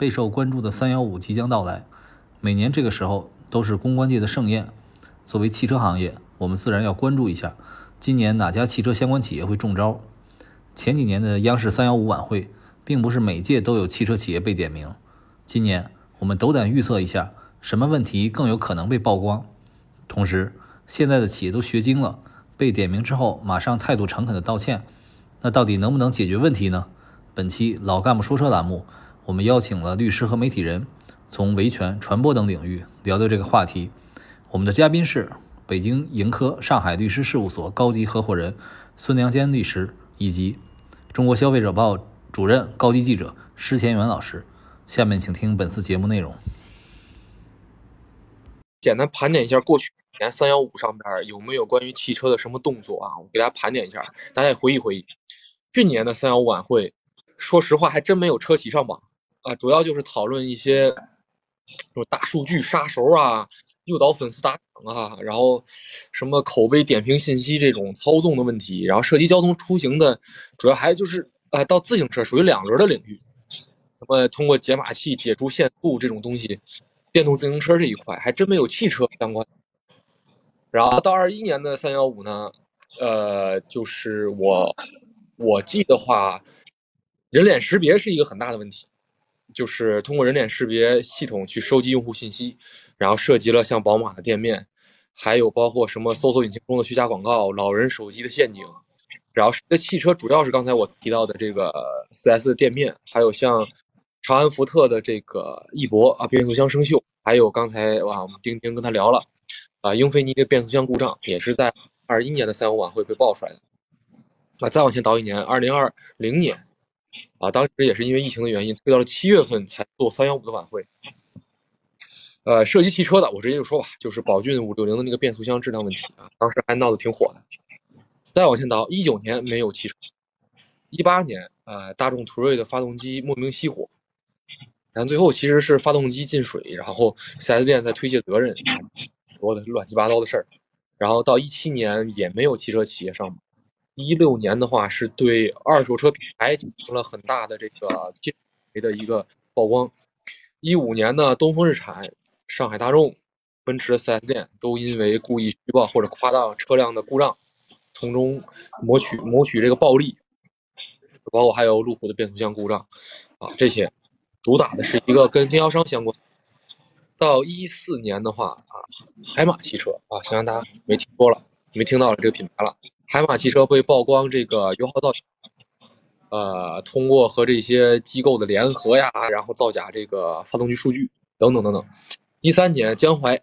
备受关注的三幺五即将到来，每年这个时候都是公关界的盛宴。作为汽车行业，我们自然要关注一下，今年哪家汽车相关企业会中招？前几年的央视三幺五晚会，并不是每届都有汽车企业被点名。今年，我们斗胆预测一下，什么问题更有可能被曝光？同时，现在的企业都学精了，被点名之后马上态度诚恳的道歉，那到底能不能解决问题呢？本期老干部说车栏目，我们邀请了律师和媒体人，从维权、传播等领域聊聊这个话题。我们的嘉宾是北京盈科上海律师事务所高级合伙人孙良坚律师，以及中国消费者报主任高级记者施前元老师。下面请听本次节目内容。简单盘点一下过去年三幺五上边有没有关于汽车的什么动作啊？我给大家盘点一下，大家也回忆回忆。去年的三幺五晚会，说实话还真没有车企上榜啊，主要就是讨论一些，就大数据杀熟啊。诱导粉丝打赏啊，然后什么口碑点评信息这种操纵的问题，然后涉及交通出行的，主要还就是啊，到自行车属于两轮的领域，什么通过解码器解除限速这种东西，电动自行车这一块还真没有汽车相关。然后到二一年的三幺五呢，呃，就是我我记的话，人脸识别是一个很大的问题。就是通过人脸识别系统去收集用户信息，然后涉及了像宝马的店面，还有包括什么搜索引擎中的虚假广告、老人手机的陷阱，然后这汽车主要是刚才我提到的这个 4S 的店面，还有像长安福特的这个翼博啊变速箱生锈，还有刚才哇我们钉钉跟他聊了啊英菲尼的变速箱故障，也是在二一年的三幺晚会被爆出来的。那再往前倒一年，二零二零年。啊，当时也是因为疫情的原因，推到了七月份才做三幺五的晚会。呃，涉及汽车的，我直接就说吧，就是宝骏五六零的那个变速箱质量问题啊，当时还闹得挺火的。再往前倒，一九年没有汽车，一八年，呃，大众途锐的发动机莫名熄火，然后最后其实是发动机进水，然后 4S 店在推卸责任，多的乱七八糟的事儿。然后到一七年也没有汽车企业上榜。一六年的话，是对二手车品牌进行了很大的这个进的一个曝光。一五年呢，东风日产、上海大众、奔驰的 4S 店都因为故意虚报或者夸大车辆的故障，从中谋取谋取这个暴利。包括还有路虎的变速箱故障啊，这些主打的是一个跟经销商相关。到一四年的话啊，海马汽车啊，相信大家没听说了，没听到了这个品牌了。海马汽车会曝光这个油耗造假，呃，通过和这些机构的联合呀，然后造假这个发动机数据等等等等。一三年，江淮，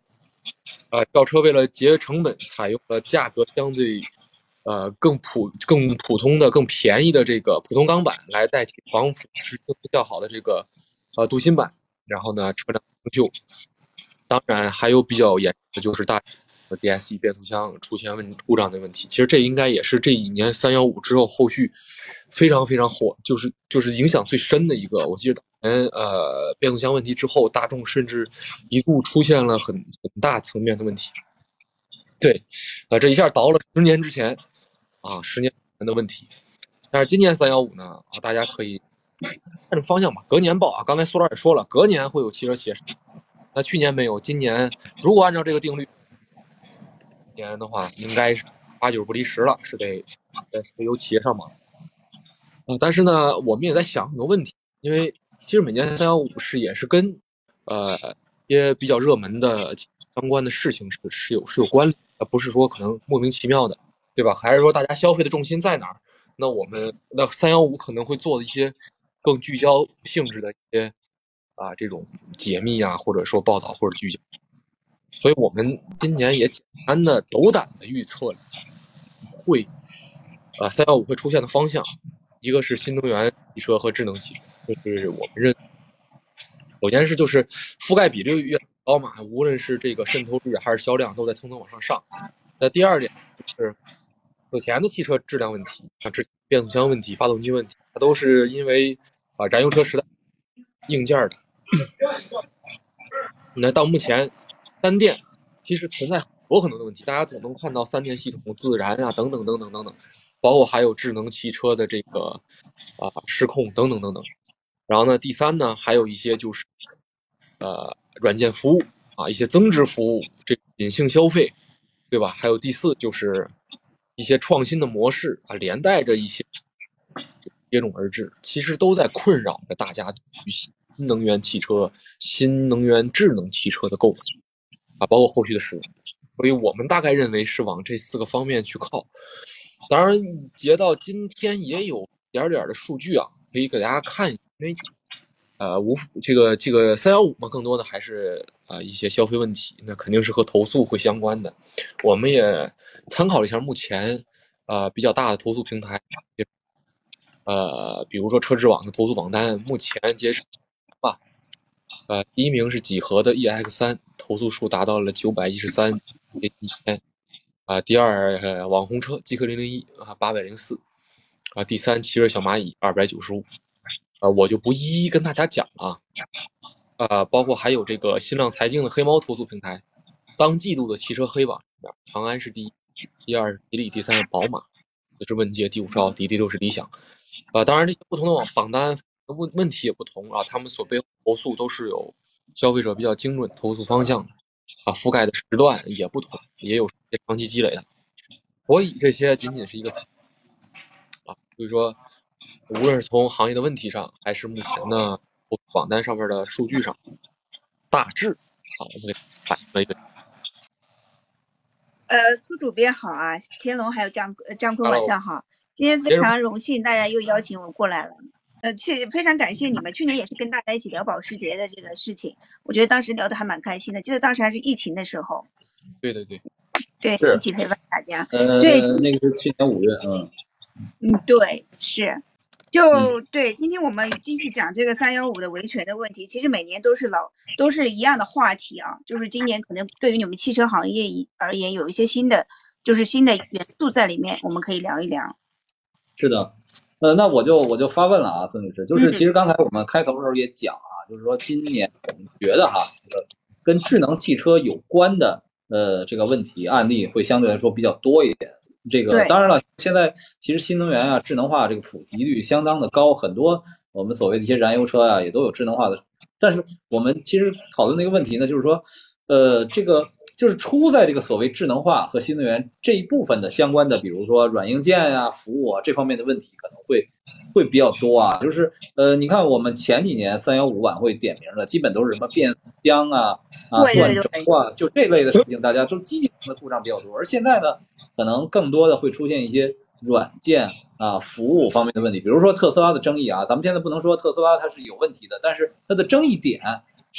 呃，轿车为了节约成本，采用了价格相对，呃，更普、更普通的、更便宜的这个普通钢板来代替防腐质较好的这个呃镀锌板，然后呢，车辆生锈。当然，还有比较严重的就是大。和 DSE 变速箱出现问故障的问题，其实这应该也是这一年三幺五之后后续非常非常火，就是就是影响最深的一个。我记得当年呃变速箱问题之后，大众甚至一度出现了很很大层面的问题。对，啊这一下倒了十年之前啊十年前的问题。但是今年三幺五呢啊大家可以看着方向吧，隔年报啊，刚才苏老也说了，隔年会有汽车企业上。那去年没有，今年如果按照这个定律。年的话，应该是八九不离十了，是得得有企业上榜。呃，但是呢，我们也在想很多问题，因为其实每年三幺五是也是跟呃一些比较热门的相关的事情是是有是有关联，而不是说可能莫名其妙的，对吧？还是说大家消费的重心在哪儿？那我们那三幺五可能会做的一些更聚焦性质的一些啊这种解密啊，或者说报道或者聚焦。所以我们今年也简单的斗胆的预测了一下，会，啊，三幺五会出现的方向，一个是新能源汽车和智能汽车，就是我们认，首先是就是覆盖比例越高嘛，无论是这个渗透率还是销量都在蹭蹭往上上。那第二点就是此前的汽车质量问题，像之变速箱问题、发动机问题，它都是因为啊燃油车时代硬件的。那到目前。三电其实存在很多很多的问题，大家总能看到三电系统自燃啊，等等等等等等，包括还有智能汽车的这个啊失控等等等等。然后呢，第三呢，还有一些就是呃软件服务啊，一些增值服务，这隐性消费，对吧？还有第四就是一些创新的模式啊，连带着一些接踵而至，其实都在困扰着大家对于新能源汽车、新能源智能汽车的购买啊，包括后续的使用。所以我们大概认为是往这四个方面去靠。当然，截到今天也有点点的数据啊，可以给大家看，因为呃无这个这个三幺五嘛，更多的还是啊一些消费问题，那肯定是和投诉会相关的。我们也参考了一下目前啊比较大的投诉平台，呃，比如说车之网的投诉榜单，目前截止吧，呃，第一名是几何的 EX 三，投诉数达到了九百一十三。一千啊，第二网红车极氪零零一啊，八百零四啊，第三奇瑞小蚂蚁二百九十五啊，我就不一一跟大家讲了啊，包括还有这个新浪财经的黑猫投诉平台，当季度的汽车黑榜，长安是第一，第二吉利，第三是宝马，这是问界，第五是奥迪，第六是理想啊。当然，这些不同的网榜单问问题也不同啊，他们所背后投诉都是有消费者比较精准投诉方向的。啊，覆盖的时段也不同，也有长期积累的，所以这些仅仅是一个啊，所以说，无论是从行业的问题上，还是目前的榜单上面的数据上，大致啊，我们反映了一个。呃，苏主编好啊，天龙还有张张坤晚上好，今天非常荣幸大家又邀请我过来了。呃，去非常感谢你们。去年也是跟大家一起聊保时捷的这个事情，我觉得当时聊的还蛮开心的。记得当时还是疫情的时候。对对对，对，一起陪伴大家。呃，对，那个是去年五月，嗯。嗯，对，是，就对。今天我们继续讲这个三幺五的维权的问题。其实每年都是老都是一样的话题啊，就是今年可能对于你们汽车行业而言有一些新的，就是新的元素在里面，我们可以聊一聊。是的。呃，那我就我就发问了啊，孙女士，就是其实刚才我们开头的时候也讲啊，就是说今年我们觉得哈，这个跟智能汽车有关的呃这个问题案例会相对来说比较多一点。这个当然了，现在其实新能源啊、智能化这个普及率相当的高，很多我们所谓的一些燃油车啊也都有智能化的。但是我们其实讨论的一个问题呢，就是说，呃，这个。就是出在这个所谓智能化和新能源这一部分的相关的，比如说软硬件呀、服务啊这方面的问题，可能会会比较多啊。就是呃，你看我们前几年三幺五晚会点名的，基本都是什么变速箱啊、啊断轴啊，就这类的事情，大家都积极的故障比较多。而现在呢，可能更多的会出现一些软件啊、服务方面的问题，比如说特斯拉的争议啊。咱们现在不能说特斯拉它是有问题的，但是它的争议点。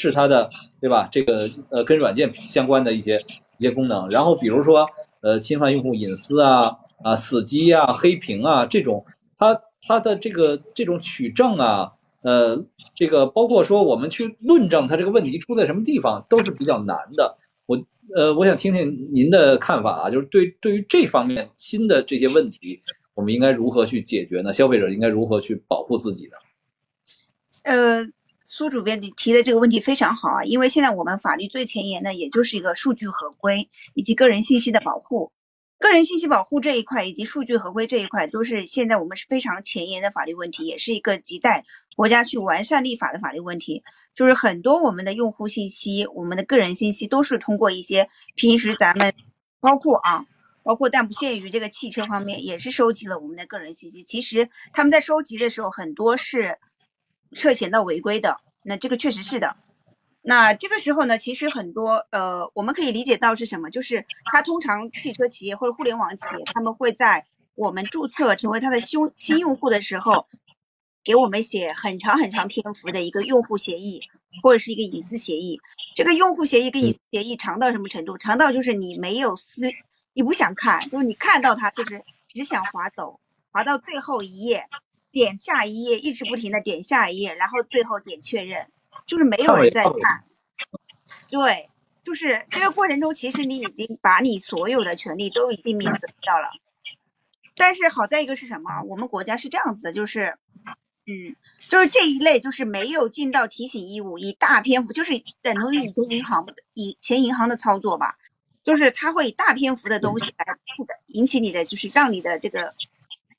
是它的，对吧？这个呃，跟软件相关的一些一些功能，然后比如说呃，侵犯用户隐私啊啊，死机啊，黑屏啊这种，它它的这个这种取证啊，呃，这个包括说我们去论证它这个问题出在什么地方，都是比较难的。我呃，我想听听您的看法啊，就是对对于这方面新的这些问题，我们应该如何去解决呢？消费者应该如何去保护自己呢？呃。苏主编，你提的这个问题非常好啊，因为现在我们法律最前沿的，也就是一个数据合规以及个人信息的保护。个人信息保护这一块以及数据合规这一块，都是现在我们是非常前沿的法律问题，也是一个亟待国家去完善立法的法律问题。就是很多我们的用户信息、我们的个人信息，都是通过一些平时咱们，包括啊，包括但不限于这个汽车方面，也是收集了我们的个人信息。其实他们在收集的时候，很多是。涉嫌到违规的，那这个确实是的。那这个时候呢，其实很多呃，我们可以理解到是什么？就是他通常汽车企业或者互联网企业，他们会在我们注册成为他的新新用户的时候，给我们写很长很长篇幅的一个用户协议或者是一个隐私协议。这个用户协议跟隐私协议长到什么程度？长到就是你没有私，你不想看，就是你看到它就是只想划走，划到最后一页。点下一页，一直不停的点下一页，然后最后点确认，就是没有人在看。对，就是这个过程中，其实你已经把你所有的权利都已经免责掉了。但是好在一个是什么？我们国家是这样子的，就是，嗯，就是这一类就是没有尽到提醒义务，以大篇幅，就是等同于以前银行以前银行的操作吧，就是他会以大篇幅的东西来引起你的，就是让你的这个。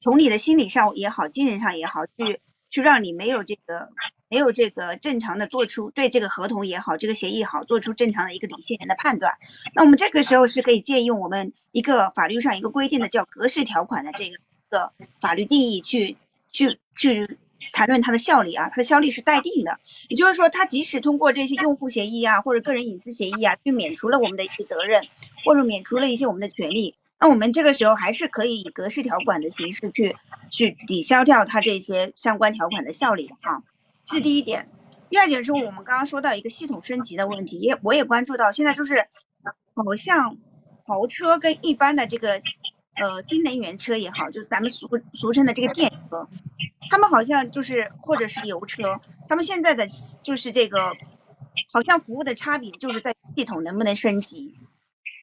从你的心理上也好，精神上也好，去去让你没有这个没有这个正常的做出对这个合同也好，这个协议也好，做出正常的一个理性人的判断。那我们这个时候是可以借用我们一个法律上一个规定的叫格式条款的这个个法律定义去去去谈论它的效力啊，它的效力是待定的。也就是说，它即使通过这些用户协议啊或者个人隐私协议啊，去免除了我们的一些责任，或者免除了一些我们的权利。那我们这个时候还是可以以格式条款的形式去去抵消掉它这些相关条款的效力的啊，这是第一点。第二点是我们刚刚说到一个系统升级的问题，也我也关注到，现在就是好像豪车跟一般的这个呃新能源车也好，就是咱们俗俗称的这个电车，他们好像就是或者是油车，他们现在的就是这个好像服务的差别就是在系统能不能升级。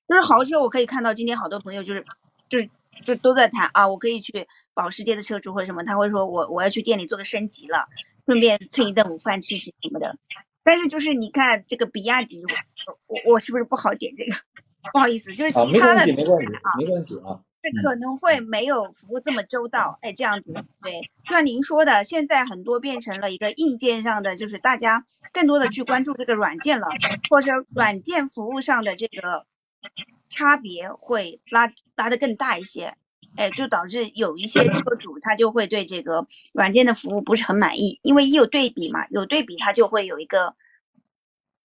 就是豪车，我可以看到今天好多朋友就是，就是就都在谈啊，我可以去保时捷的车主或者什么，他会说我我要去店里做个升级了，顺便蹭一顿午饭吃吃什么的。但是就是你看这个比亚迪，我我我是不是不好点这个？不好意思，就是其他的没关系，没关系，没关系啊。这可能会没有服务这么周到，哎，这样子对。就像您说的，现在很多变成了一个硬件上的，就是大家更多的去关注这个软件了，或者软件服务上的这个。差别会拉拉得更大一些，哎，就导致有一些车主他就会对这个软件的服务不是很满意，因为一有对比嘛，有对比他就会有一个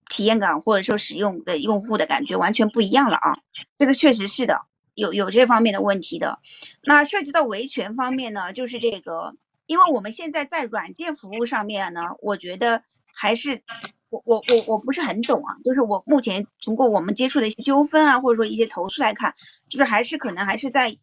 体验感或者说使用的用户的感觉完全不一样了啊，这个确实是的，有有这方面的问题的。那涉及到维权方面呢，就是这个，因为我们现在在软件服务上面呢，我觉得还是。我我我我不是很懂啊，就是我目前通过我们接触的一些纠纷啊，或者说一些投诉来看，就是还是可能还是在，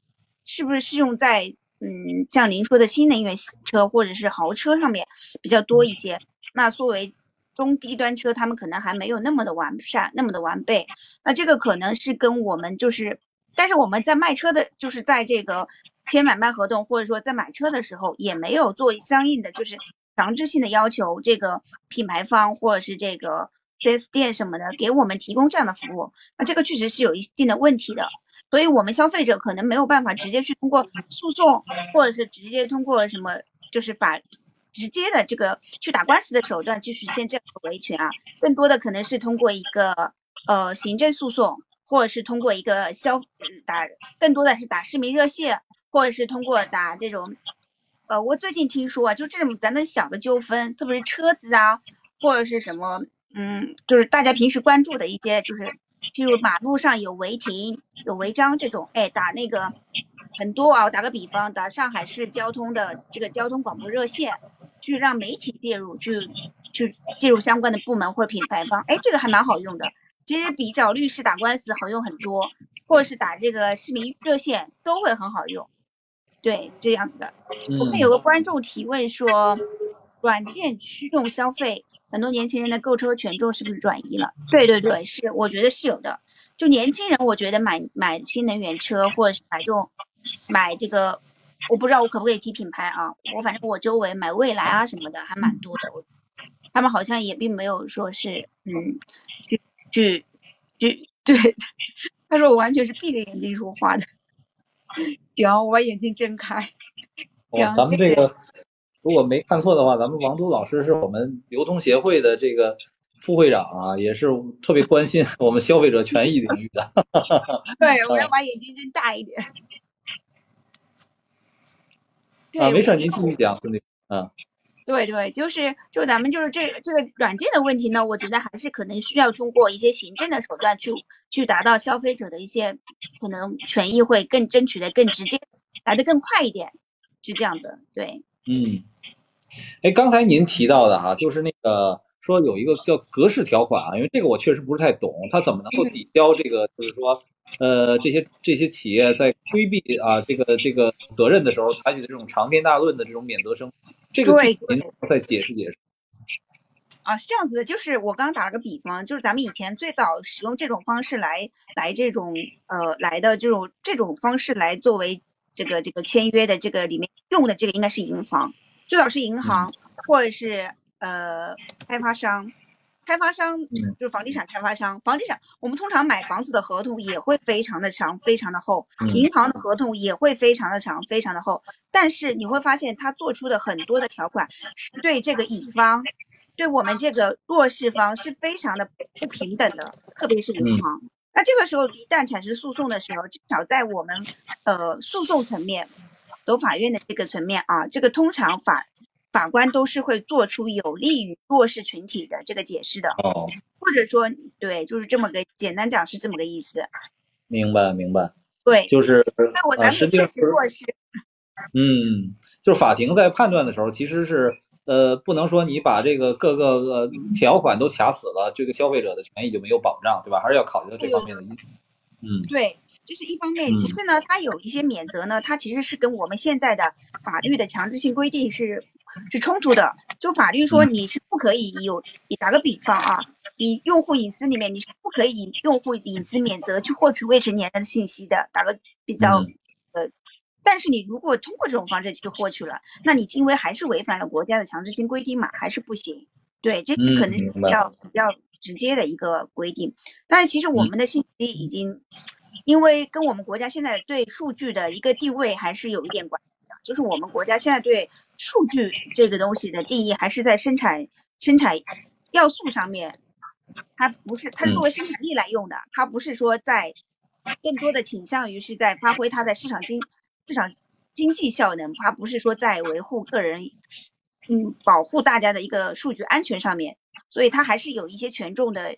是不是适用在嗯像您说的新能源车或者是豪车上面比较多一些？那作为中低端车，他们可能还没有那么的完善，那么的完备。那这个可能是跟我们就是，但是我们在卖车的，就是在这个签买卖合同或者说在买车的时候，也没有做相应的就是。强制性的要求，这个品牌方或者是这个 4S 店什么的给我们提供这样的服务，那这个确实是有一定的问题的。所以，我们消费者可能没有办法直接去通过诉讼，或者是直接通过什么，就是法直接的这个去打官司的手段去实现这个维权啊。更多的可能是通过一个呃行政诉讼，或者是通过一个消打，更多的是打市民热线，或者是通过打这种。呃，我最近听说啊，就这种咱们小的纠纷，特别是车子啊，或者是什么，嗯，就是大家平时关注的一些，就是，譬如马路上有违停、有违章这种，哎，打那个很多啊。打个比方，打上海市交通的这个交通广播热线，去让媒体介入，去去介入相关的部门或者品牌方，哎，这个还蛮好用的。其实比找律师打官司好用很多，或者是打这个市民热线都会很好用。对，这样子的。我看有个观众提问说，软件驱动消费，很多年轻人的购车权重是不是转移了？对对对，是，我觉得是有的。就年轻人，我觉得买买新能源车，或者是买这种买这个，我不知道我可不可以提品牌啊？我反正我周围买蔚来啊什么的还蛮多的，我他们好像也并没有说是嗯，去去去，对，他说我完全是闭着眼睛说话的。行，我把眼睛睁开。哦，咱们这个如果没看错的话，咱们王都老师是我们流通协会的这个副会长啊，也是特别关心我们消费者权益领域的。对，我要把眼睛睁大一点。啊，没事，您继续讲，兄弟。嗯。对对，就是就咱们就是这这个软件的问题呢，我觉得还是可能需要通过一些行政的手段去去达到消费者的一些可能权益会更争取的更直接，来的更快一点，是这样的。对，嗯，哎，刚才您提到的哈，就是那个说有一个叫格式条款啊，因为这个我确实不是太懂，它怎么能够抵消这个，就是说，呃，这些这些企业在规避啊这个这个责任的时候采取的这种长篇大论的这种免责声。这个您再解释解释。啊，是这样子的，就是我刚刚打了个比方，就是咱们以前最早使用这种方式来来这种呃来的这种这种方式来作为这个这个签约的这个里面用的这个应该是银行，最早是银行或者是呃开发商。开发商就是房地产开发商，房地产我们通常买房子的合同也会非常的长，非常的厚，银行的合同也会非常的长，非常的厚。但是你会发现，他做出的很多的条款是对这个乙方对我们这个弱势方是非常的不平等的，特别是银行。那这个时候一旦产生诉讼的时候，至少在我们呃诉讼层面，走法院的这个层面啊，这个通常法法官都是会做出有利于弱势群体的这个解释的。哦，或者说对，就是这么个简单讲是这么个意思。明白明白。对，就是那我咱们实际上是弱势。嗯，就是法庭在判断的时候，其实是呃，不能说你把这个各个呃条款都卡死了，这个消费者的权益就没有保障，对吧？还是要考虑到这方面的因素。嗯，对，这是一方面。其次呢，它有一些免责呢，它其实是跟我们现在的法律的强制性规定是是冲突的。就法律说你是不可以有，你打个比方啊，你用户隐私里面你是不可以以用户隐私免责去获取未成年人的信息的。打个比较。呃但是你如果通过这种方式去获取了，那你因为还是违反了国家的强制性规定嘛，还是不行。对，这可能是比较比较直接的一个规定。但是其实我们的信息已经，因为跟我们国家现在对数据的一个地位还是有一点关系的，就是我们国家现在对数据这个东西的定义还是在生产生产要素上面，它不是它作为生产力来用的，它不是说在更多的倾向于是在发挥它的市场经。市场经济效能，它不是说在维护个人，嗯，保护大家的一个数据安全上面，所以它还是有一些权重的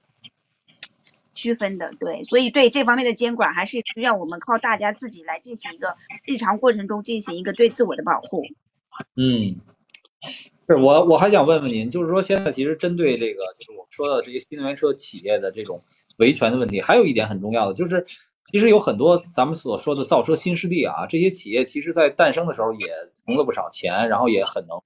区分的，对，所以对这方面的监管还是需要我们靠大家自己来进行一个日常过程中进行一个对自我的保护。嗯，是我我还想问问您，就是说现在其实针对这个，就是我们说的这些新能源车企业的这种维权的问题，还有一点很重要的就是。其实有很多咱们所说的造车新势力啊，这些企业其实在诞生的时候也存了不少钱，然后也很能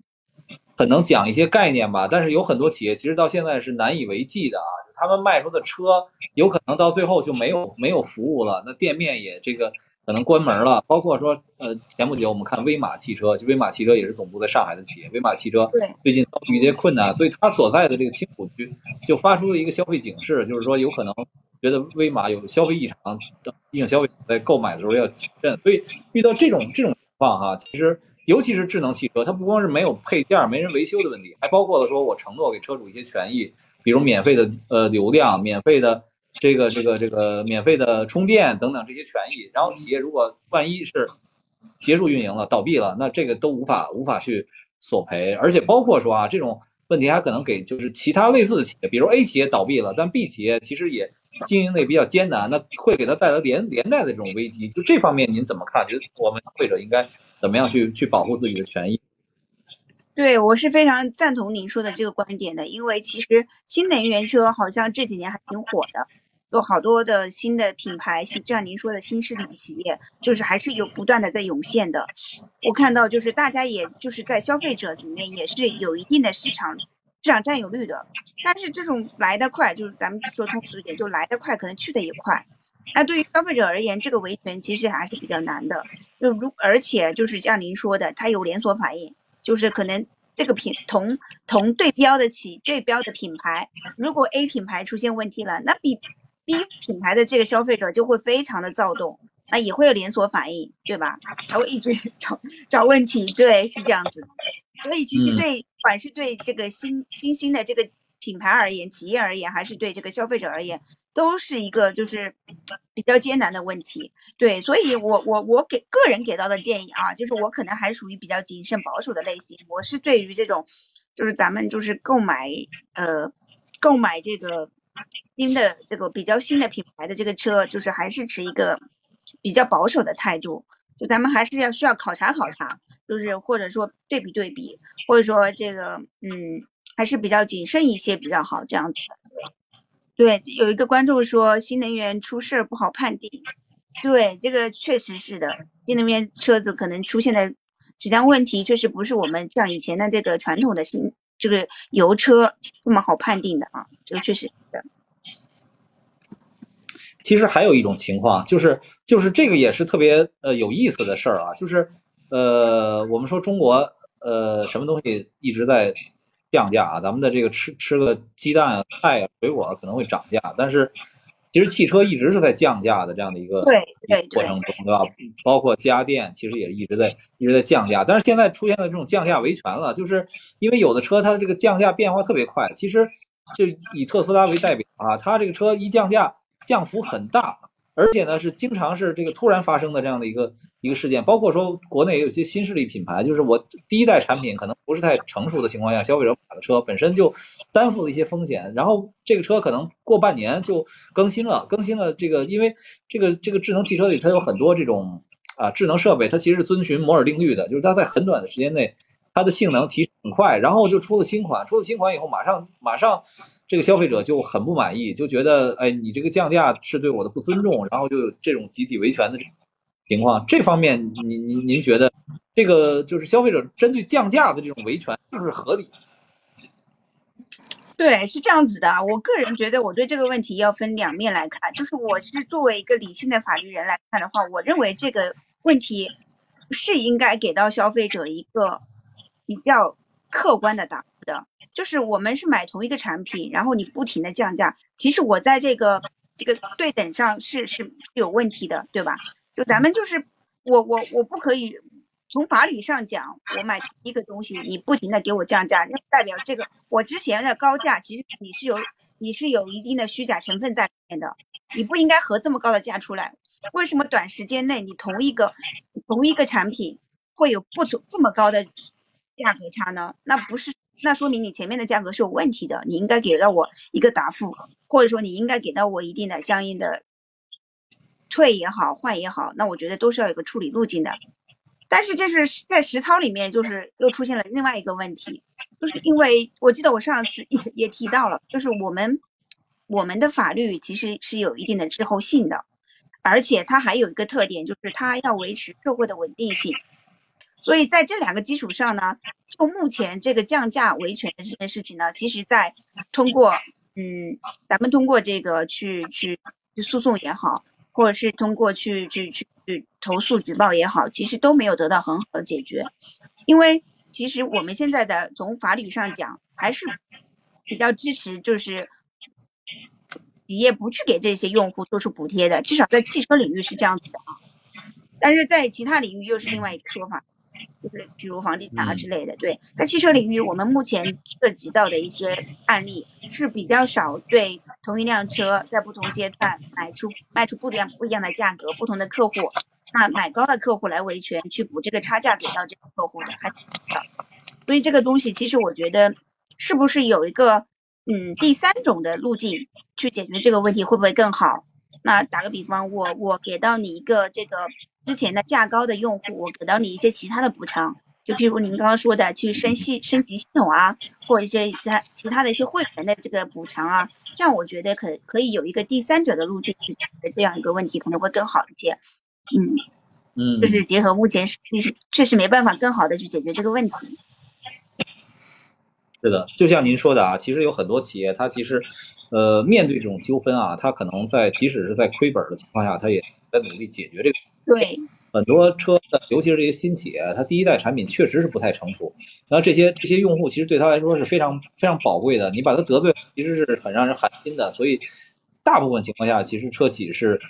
很能讲一些概念吧。但是有很多企业其实到现在是难以为继的啊，他们卖出的车有可能到最后就没有没有服务了，那店面也这个可能关门了。包括说呃前不久我们看威马汽车，就威马汽车也是总部在上海的企业，威马汽车最近遭遇一些困难，所以它所在的这个青浦区就发出了一个消费警示，就是说有可能。觉得威马有消费异常，提醒消费者在购买的时候要谨慎。所以遇到这种这种情况哈，其实尤其是智能汽车，它不光是没有配件、没人维修的问题，还包括了说我承诺给车主一些权益，比如免费的呃流量、免费的这个这个这个免费的充电等等这些权益。然后企业如果万一是结束运营了、倒闭了，那这个都无法无法去索赔。而且包括说啊，这种问题还可能给就是其他类似的企业，比如 A 企业倒闭了，但 B 企业其实也。经营的也比较艰难，那会给他带来连连带的这种危机。就这方面您怎么看？觉得我们消费者应该怎么样去去保护自己的权益？对我是非常赞同您说的这个观点的，因为其实新能源车好像这几年还挺火的，有好多的新的品牌，像像您说的新势力企业，就是还是有不断的在涌现的。我看到就是大家也就是在消费者里面也是有一定的市场。市场占有率的，但是这种来得快，就是咱们说通俗一点，就来得快，可能去的也快。那对于消费者而言，这个维权其实还是比较难的。就如而且就是像您说的，它有连锁反应，就是可能这个品同同对标的企对标的品牌，如果 A 品牌出现问题了，那 B B 品牌的这个消费者就会非常的躁动，那也会有连锁反应，对吧？他会一直 找找问题，对，是这样子。所以其实对，不管是对这个新新兴的这个品牌而言，企业而言，还是对这个消费者而言，都是一个就是比较艰难的问题。对，所以我我我给个人给到的建议啊，就是我可能还属于比较谨慎保守的类型。我是对于这种，就是咱们就是购买呃购买这个新的这个比较新的品牌的这个车，就是还是持一个比较保守的态度。就咱们还是要需要考察考察，就是或者说对比对比，或者说这个嗯还是比较谨慎一些比较好这样子。对，有一个观众说新能源出事儿不好判定，对，这个确实是的，新能源车子可能出现的质量问题，确实不是我们像以前的这个传统的新这个油车这么好判定的啊，这个确实是的。其实还有一种情况，就是就是这个也是特别呃有意思的事儿啊，就是呃我们说中国呃什么东西一直在降价啊，咱们的这个吃吃个鸡蛋啊、菜啊、水果可能会涨价，但是其实汽车一直是在降价的这样的一个过程中，对吧？包括家电，其实也一直在一直在降价。但是现在出现了这种降价维权了，就是因为有的车它这个降价变化特别快。其实就以特斯拉为代表啊，它这个车一降价，降幅很大。而且呢，是经常是这个突然发生的这样的一个一个事件，包括说国内也有些新势力品牌，就是我第一代产品可能不是太成熟的情况下，消费者买的车本身就担负了一些风险，然后这个车可能过半年就更新了，更新了这个，因为这个这个智能汽车里它有很多这种啊智能设备，它其实是遵循摩尔定律的，就是它在很短的时间内。它的性能提很快，然后就出了新款，出了新款以后，马上马上，这个消费者就很不满意，就觉得，哎，你这个降价是对我的不尊重，然后就有这种集体维权的情况。这方面，您您您觉得，这个就是消费者针对降价的这种维权是不是合理？对，是这样子的。我个人觉得，我对这个问题要分两面来看，就是我是作为一个理性的法律人来看的话，我认为这个问题是应该给到消费者一个。比较客观的答复的，就是我们是买同一个产品，然后你不停的降价，其实我在这个这个对等上是是有问题的，对吧？就咱们就是我我我不可以从法理上讲，我买一个东西，你不停的给我降价，那代表这个我之前的高价其实你是有你是有一定的虚假成分在里面的，你不应该合这么高的价出来。为什么短时间内你同一个同一个产品会有不同这么高的？价格差呢？那不是，那说明你前面的价格是有问题的。你应该给到我一个答复，或者说你应该给到我一定的相应的退也好，换也好。那我觉得都是要有个处理路径的。但是就是在实操里面，就是又出现了另外一个问题，就是因为我记得我上次也也提到了，就是我们我们的法律其实是有一定的滞后性的，而且它还有一个特点，就是它要维持社会的稳定性。所以在这两个基础上呢，就目前这个降价维权的这件事情呢，其实在通过嗯，咱们通过这个去去去诉讼也好，或者是通过去去去去投诉举报也好，其实都没有得到很好的解决。因为其实我们现在的从法理上讲，还是比较支持就是企业不去给这些用户做出补贴的，至少在汽车领域是这样子的啊。但是在其他领域又是另外一个说法。就是比如房地产啊之类的，对。在汽车领域，我们目前涉及到的一些案例是比较少，对同一辆车在不同阶段卖出卖出不一样不一样的价格，不同的客户，那买高的客户来维权去补这个差价给到这个客户的，还所以这个东西其实我觉得是不是有一个嗯第三种的路径去解决这个问题会不会更好？那打个比方，我我给到你一个这个。之前的价高的用户，我给到你一些其他的补偿，就譬如您刚刚说的去升系升级系统啊，或者一些其他其他的一些会员的这个补偿啊，这样我觉得可可以有一个第三者的路径去解决这样一个问题，可能会更好一些。嗯嗯，就是结合目前实确实没办法更好的去解决这个问题。是的，就像您说的啊，其实有很多企业，它其实呃面对这种纠纷啊，它可能在即使是在亏本的情况下，它也在努力解决这个。对，很多车的，尤其是这些新企业，它第一代产品确实是不太成熟。然后这些这些用户其实对他来说是非常非常宝贵的，你把他得罪，其实是很让人寒心的。所以，大部分情况下，其实车企是，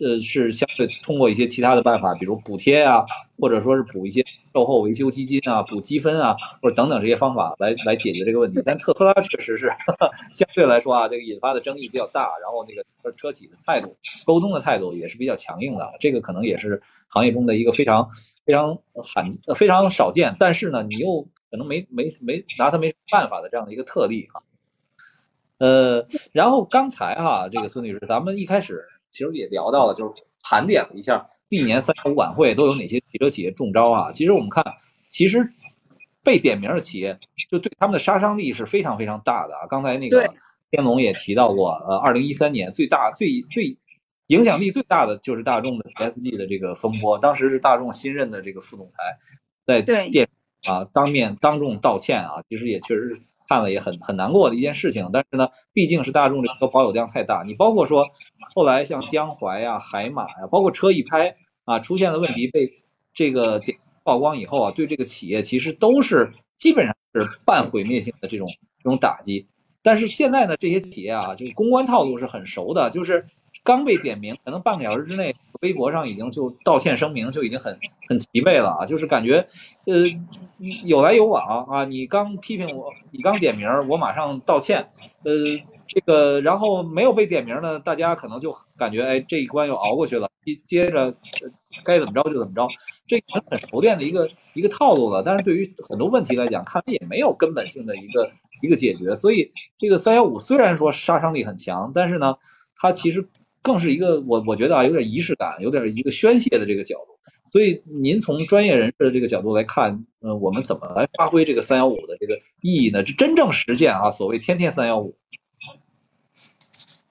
呃，是相对通过一些其他的办法，比如补贴啊，或者说是补一些。售后维修基金啊，补积分啊，或者等等这些方法来来解决这个问题。但特斯拉确实是 相对来说啊，这个引发的争议比较大，然后那个车企的态度、沟通的态度也是比较强硬的。这个可能也是行业中的一个非常非常罕、非常少见，但是呢，你又可能没没没拿它没办法的这样的一个特例啊。呃，然后刚才哈，这个孙女士，咱们一开始其实也聊到了，就是盘点了一下。历年三幺五晚会都有哪些汽车企业中招啊？其实我们看，其实被点名的企业就对他们的杀伤力是非常非常大的啊。刚才那个天龙也提到过，呃，二零一三年最大最最影响力最大的就是大众的 PSG 的这个风波，当时是大众新任的这个副总裁在电啊当面当众道歉啊，其实也确实是看了也很很难过的一件事情。但是呢，毕竟是大众这个保有量太大，你包括说后来像江淮呀、海马呀，包括车一拍。啊，出现了问题被这个点曝光以后啊，对这个企业其实都是基本上是半毁灭性的这种这种打击。但是现在呢，这些企业啊，就公关套路是很熟的，就是刚被点名，可能半个小时之内，微博上已经就道歉声明就已经很很齐备了啊，就是感觉呃有来有往啊，你刚批评我，你刚点名，我马上道歉，呃。这个，然后没有被点名呢，大家可能就感觉，哎，这一关又熬过去了，接接着该怎么着就怎么着，这已经很熟练的一个一个套路了。但是对于很多问题来讲，看来也没有根本性的一个一个解决。所以这个三幺五虽然说杀伤力很强，但是呢，它其实更是一个我我觉得啊，有点仪式感，有点一个宣泄的这个角度。所以您从专业人士的这个角度来看，呃，我们怎么来发挥这个三幺五的这个意义呢？是真正实现啊，所谓天天三幺五。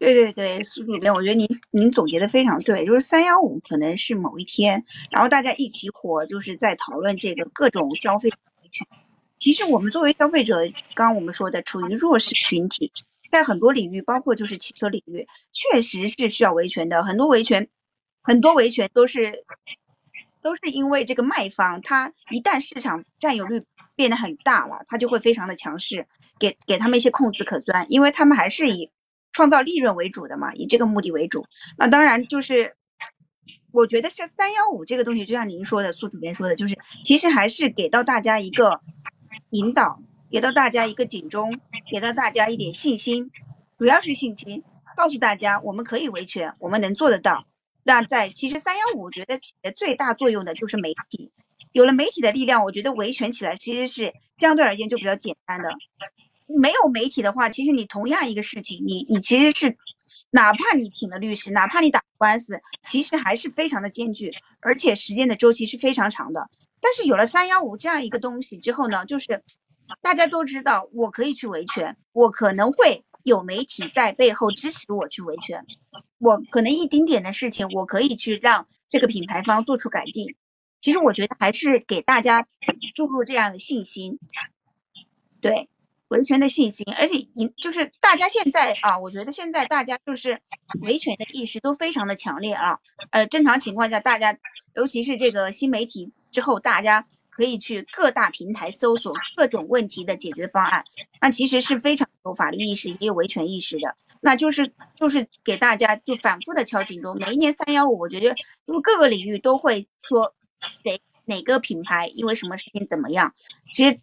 对对对，苏主编，我觉得您您总结的非常对，就是三幺五可能是某一天，然后大家一起火，就是在讨论这个各种消费。其实我们作为消费者，刚刚我们说的处于弱势群体，在很多领域，包括就是汽车领域，确实是需要维权的。很多维权，很多维权都是都是因为这个卖方，他一旦市场占有率变得很大了，他就会非常的强势，给给他们一些空子可钻，因为他们还是以。创造利润为主的嘛，以这个目的为主。那当然就是，我觉得像三幺五这个东西，就像您说的，苏主编说的，就是其实还是给到大家一个引导，给到大家一个警钟，给到大家一点信心，主要是信心，告诉大家我们可以维权，我们能做得到。那在其实三幺五，我觉得起的最大作用的就是媒体，有了媒体的力量，我觉得维权起来其实是相对而言就比较简单的。没有媒体的话，其实你同样一个事情，你你其实是，哪怕你请了律师，哪怕你打官司，其实还是非常的艰巨，而且时间的周期是非常长的。但是有了三幺五这样一个东西之后呢，就是大家都知道，我可以去维权，我可能会有媒体在背后支持我去维权，我可能一丁点的事情，我可以去让这个品牌方做出改进。其实我觉得还是给大家注入这样的信心，对。维权的信心，而且你就是大家现在啊，我觉得现在大家就是维权的意识都非常的强烈啊。呃，正常情况下，大家尤其是这个新媒体之后，大家可以去各大平台搜索各种问题的解决方案，那其实是非常有法律意识也有维权意识的。那就是就是给大家就反复的敲警钟，每一年三幺五，我觉得就是各个领域都会说谁哪个品牌因为什么事情怎么样，其实。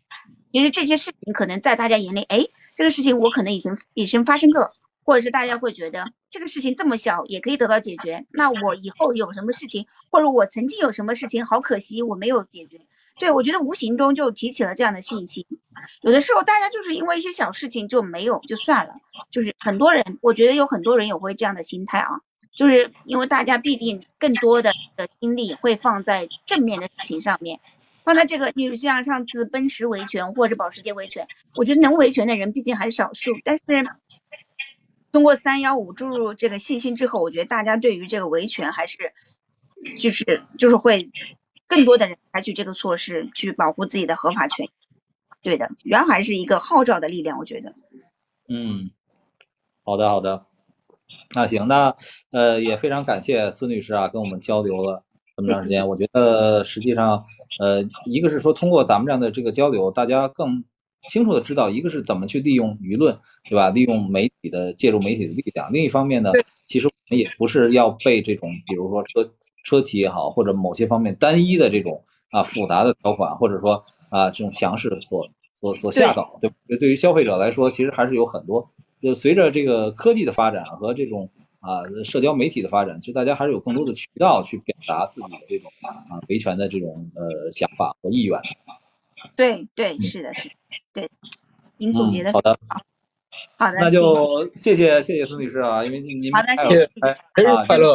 其实这些事情可能在大家眼里，哎，这个事情我可能已经已经发生过，或者是大家会觉得这个事情这么小也可以得到解决。那我以后有什么事情，或者我曾经有什么事情，好可惜我没有解决。对我觉得无形中就提起了这样的信息。有的时候大家就是因为一些小事情就没有就算了，就是很多人，我觉得有很多人也会这样的心态啊，就是因为大家必定更多的的精力会放在正面的事情上面。放在这个，你像上次奔驰维权或者保时捷维权，我觉得能维权的人毕竟还是少数。但是通过三幺五注入这个信心之后，我觉得大家对于这个维权还是就是就是会更多的人采取这个措施去保护自己的合法权益。对的，主要还是一个号召的力量，我觉得。嗯，好的好的，那行，那呃也非常感谢孙律师啊，跟我们交流了。这么长时间，我觉得实际上，呃，一个是说通过咱们这样的这个交流，大家更清楚的知道，一个是怎么去利用舆论，对吧？利用媒体的借助媒体的力量。另一方面呢，其实我们也不是要被这种，比如说车车企也好，或者某些方面单一的这种啊复杂的条款，或者说啊这种强势所所所吓倒，对对于消费者来说，其实还是有很多，就随着这个科技的发展和这种。啊，社交媒体的发展，其实大家还是有更多的渠道去表达自己的这种啊维权的这种呃想法和意愿。对对，是的，是的，对，您总结的好的，好的，那就谢谢谢谢孙女士啊，因为您您好的，谢谢，生日快乐，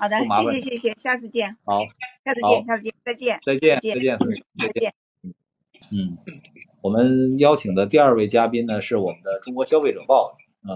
好的，谢谢谢谢，下次见，好，下次见，下次见，再见，再见，再见，再见，嗯，我们邀请的第二位嘉宾呢，是我们的中国消费者报啊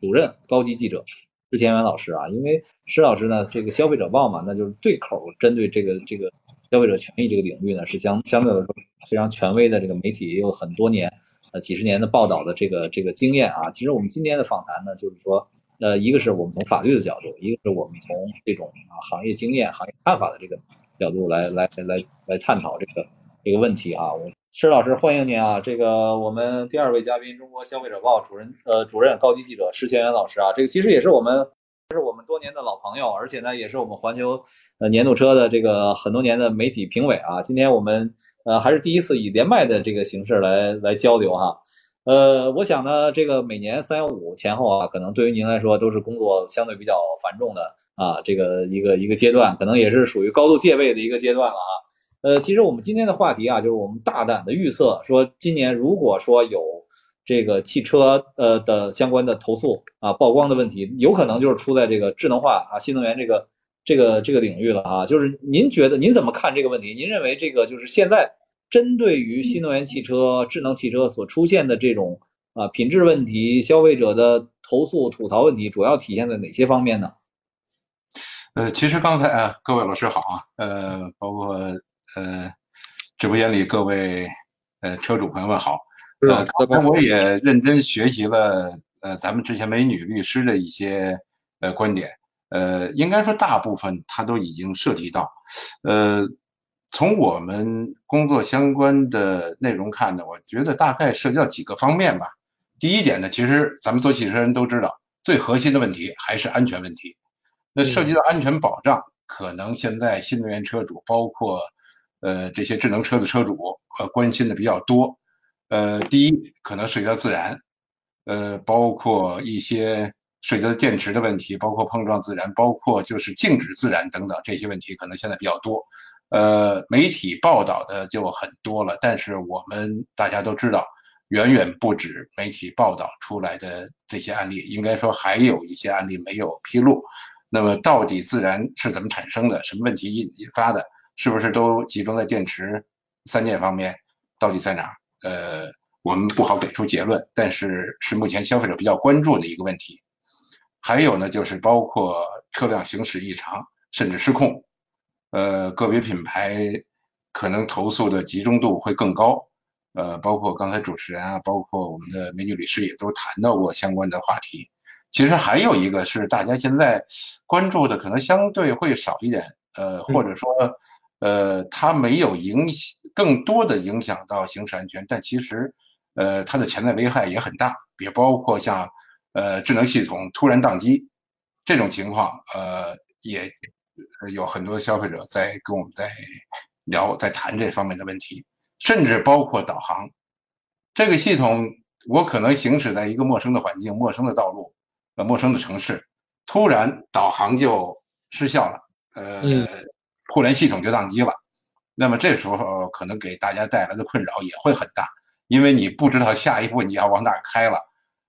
主任高级记者。施前元老师啊，因为施老师呢，这个消费者报嘛，那就是对口针对这个这个消费者权益这个领域呢，是相相对来说非常权威的这个媒体，也有很多年呃几十年的报道的这个这个经验啊。其实我们今天的访谈呢，就是说，呃，一个是我们从法律的角度，一个是我们从这种啊行业经验、行业看法的这个角度来来来来探讨这个这个问题啊。我施老师欢迎您啊，这个我们第二位嘉宾，中国消费者报主任呃主任高级记者施前元老师啊，这个其实也是我们。是我们多年的老朋友，而且呢，也是我们环球呃年度车的这个很多年的媒体评委啊。今天我们呃还是第一次以连麦的这个形式来来交流哈。呃，我想呢，这个每年三幺五前后啊，可能对于您来说都是工作相对比较繁重的啊，这个一个一个阶段，可能也是属于高度戒备的一个阶段了啊。呃，其实我们今天的话题啊，就是我们大胆的预测，说今年如果说有这个汽车呃的相关的投诉啊曝光的问题，有可能就是出在这个智能化啊新能源这个这个这个领域了啊。就是您觉得您怎么看这个问题？您认为这个就是现在？针对于新能源汽车、智能汽车所出现的这种啊品质问题、消费者的投诉吐槽问题，主要体现在哪些方面呢？呃，其实刚才啊，各位老师好啊，呃，包括呃直播间里各位呃车主朋友们好，呃，刚才我也认真学习了呃咱们之前美女律师的一些呃观点，呃，应该说大部分他都已经涉及到，呃。从我们工作相关的内容看呢，我觉得大概涉及到几个方面吧。第一点呢，其实咱们做汽车人都知道，最核心的问题还是安全问题。那涉及到安全保障，可能现在新能源车主，包括呃这些智能车的车主，呃关心的比较多。呃，第一可能涉及到自燃，呃，包括一些涉及到电池的问题，包括碰撞自燃，包括就是静止自燃等等这些问题，可能现在比较多。呃，媒体报道的就很多了，但是我们大家都知道，远远不止媒体报道出来的这些案例，应该说还有一些案例没有披露。那么，到底自燃是怎么产生的？什么问题引引发的？是不是都集中在电池三件方面？到底在哪儿？呃，我们不好给出结论，但是是目前消费者比较关注的一个问题。还有呢，就是包括车辆行驶异常，甚至失控。呃，个别品牌可能投诉的集中度会更高，呃，包括刚才主持人啊，包括我们的美女律师也都谈到过相关的话题。其实还有一个是大家现在关注的可能相对会少一点，呃，或者说，呃，它没有影响更多的影响到行驶安全，但其实，呃，它的潜在危害也很大，也包括像，呃，智能系统突然宕机这种情况，呃，也。有很多消费者在跟我们在聊，在谈这方面的问题，甚至包括导航这个系统，我可能行驶在一个陌生的环境、陌生的道路、呃陌生的城市，突然导航就失效了，呃，互联系统就宕机了。那么这时候可能给大家带来的困扰也会很大，因为你不知道下一步你要往哪开了。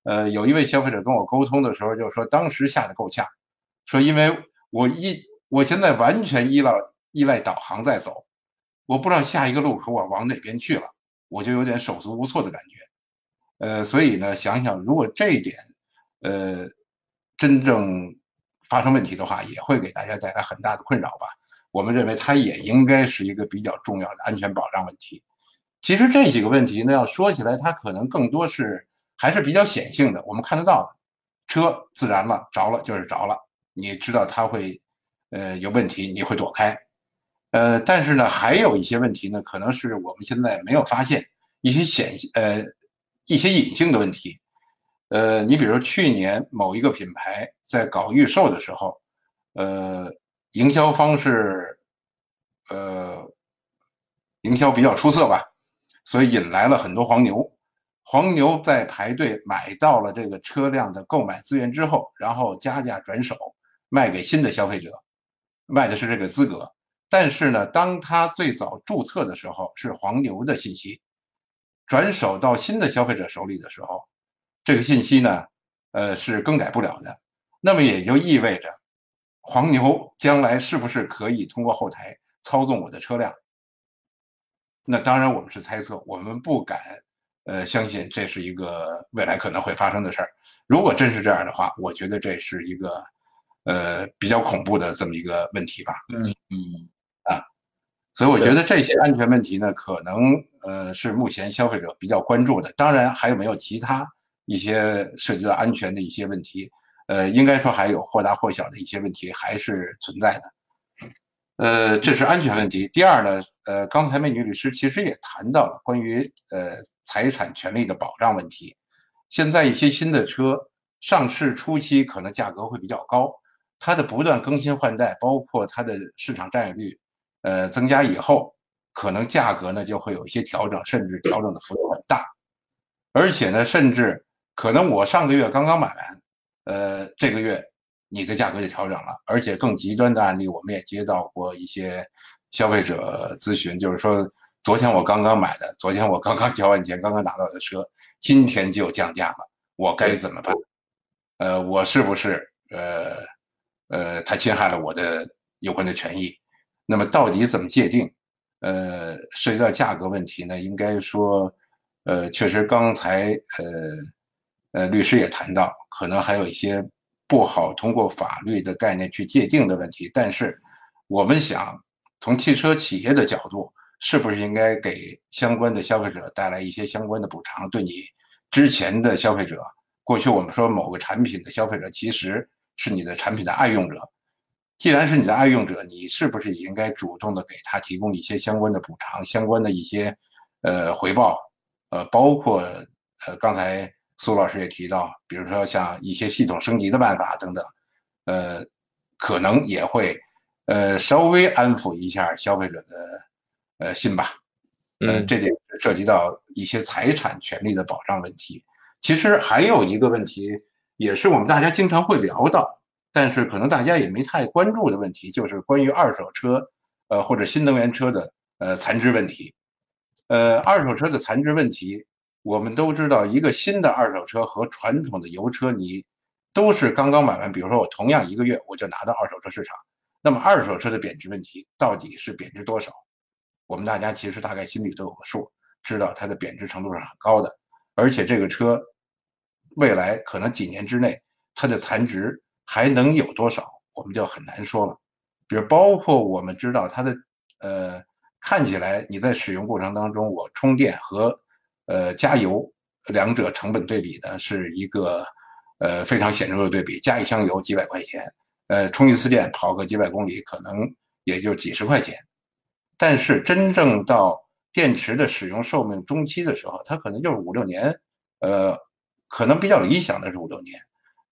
呃，有一位消费者跟我沟通的时候就说，当时吓得够呛，说因为我一。我现在完全依赖依赖导航在走，我不知道下一个路口我往哪边去了，我就有点手足无措的感觉。呃，所以呢，想想如果这一点，呃，真正发生问题的话，也会给大家带来很大的困扰吧。我们认为它也应该是一个比较重要的安全保障问题。其实这几个问题呢，要说起来，它可能更多是还是比较显性的，我们看得到的，车自燃了着了就是着了，你知道它会。呃，有问题你会躲开，呃，但是呢，还有一些问题呢，可能是我们现在没有发现一些显呃一些隐性的问题，呃，你比如去年某一个品牌在搞预售的时候，呃，营销方式呃营销比较出色吧，所以引来了很多黄牛，黄牛在排队买到了这个车辆的购买资源之后，然后加价转手卖给新的消费者。卖的是这个资格，但是呢，当他最早注册的时候是黄牛的信息，转手到新的消费者手里的时候，这个信息呢，呃，是更改不了的。那么也就意味着，黄牛将来是不是可以通过后台操纵我的车辆？那当然我们是猜测，我们不敢，呃，相信这是一个未来可能会发生的事儿。如果真是这样的话，我觉得这是一个。呃，比较恐怖的这么一个问题吧。嗯嗯啊，所以我觉得这些安全问题呢，可能呃是目前消费者比较关注的。当然，还有没有其他一些涉及到安全的一些问题？呃，应该说还有或大或小的一些问题还是存在的。呃，这是安全问题。第二呢，呃，刚才美女律师其实也谈到了关于呃财产权利的保障问题。现在一些新的车上市初期可能价格会比较高。它的不断更新换代，包括它的市场占有率，呃，增加以后，可能价格呢就会有一些调整，甚至调整的幅度很大。而且呢，甚至可能我上个月刚刚买完，呃，这个月你的价格就调整了。而且更极端的案例，我们也接到过一些消费者咨询，就是说，昨天我刚刚买的，昨天我刚刚交完钱，刚刚拿到的车，今天就降价了，我该怎么办？呃，我是不是呃？呃，他侵害了我的有关的权益，那么到底怎么界定？呃，涉及到价格问题呢，应该说，呃，确实刚才呃呃律师也谈到，可能还有一些不好通过法律的概念去界定的问题。但是，我们想从汽车企业的角度，是不是应该给相关的消费者带来一些相关的补偿？对你之前的消费者，过去我们说某个产品的消费者，其实。是你的产品的爱用者，既然是你的爱用者，你是不是也应该主动的给他提供一些相关的补偿、相关的一些呃回报？呃，包括呃刚才苏老师也提到，比如说像一些系统升级的办法等等，呃，可能也会呃稍微安抚一下消费者的呃心吧。呃，这点涉及到一些财产权利的保障问题。其实还有一个问题。也是我们大家经常会聊到，但是可能大家也没太关注的问题，就是关于二手车，呃或者新能源车的呃残值问题。呃，二手车的残值问题，我们都知道，一个新的二手车和传统的油车，你都是刚刚买完，比如说我同样一个月我就拿到二手车市场，那么二手车的贬值问题到底是贬值多少？我们大家其实大概心里都有个数，知道它的贬值程度是很高的，而且这个车。未来可能几年之内，它的残值还能有多少，我们就很难说了。比如，包括我们知道它的，呃，看起来你在使用过程当中，我充电和，呃，加油两者成本对比呢，是一个，呃，非常显著的对比。加一箱油几百块钱，呃，充一次电跑个几百公里，可能也就几十块钱。但是真正到电池的使用寿命中期的时候，它可能就是五六年，呃。可能比较理想的是五六年，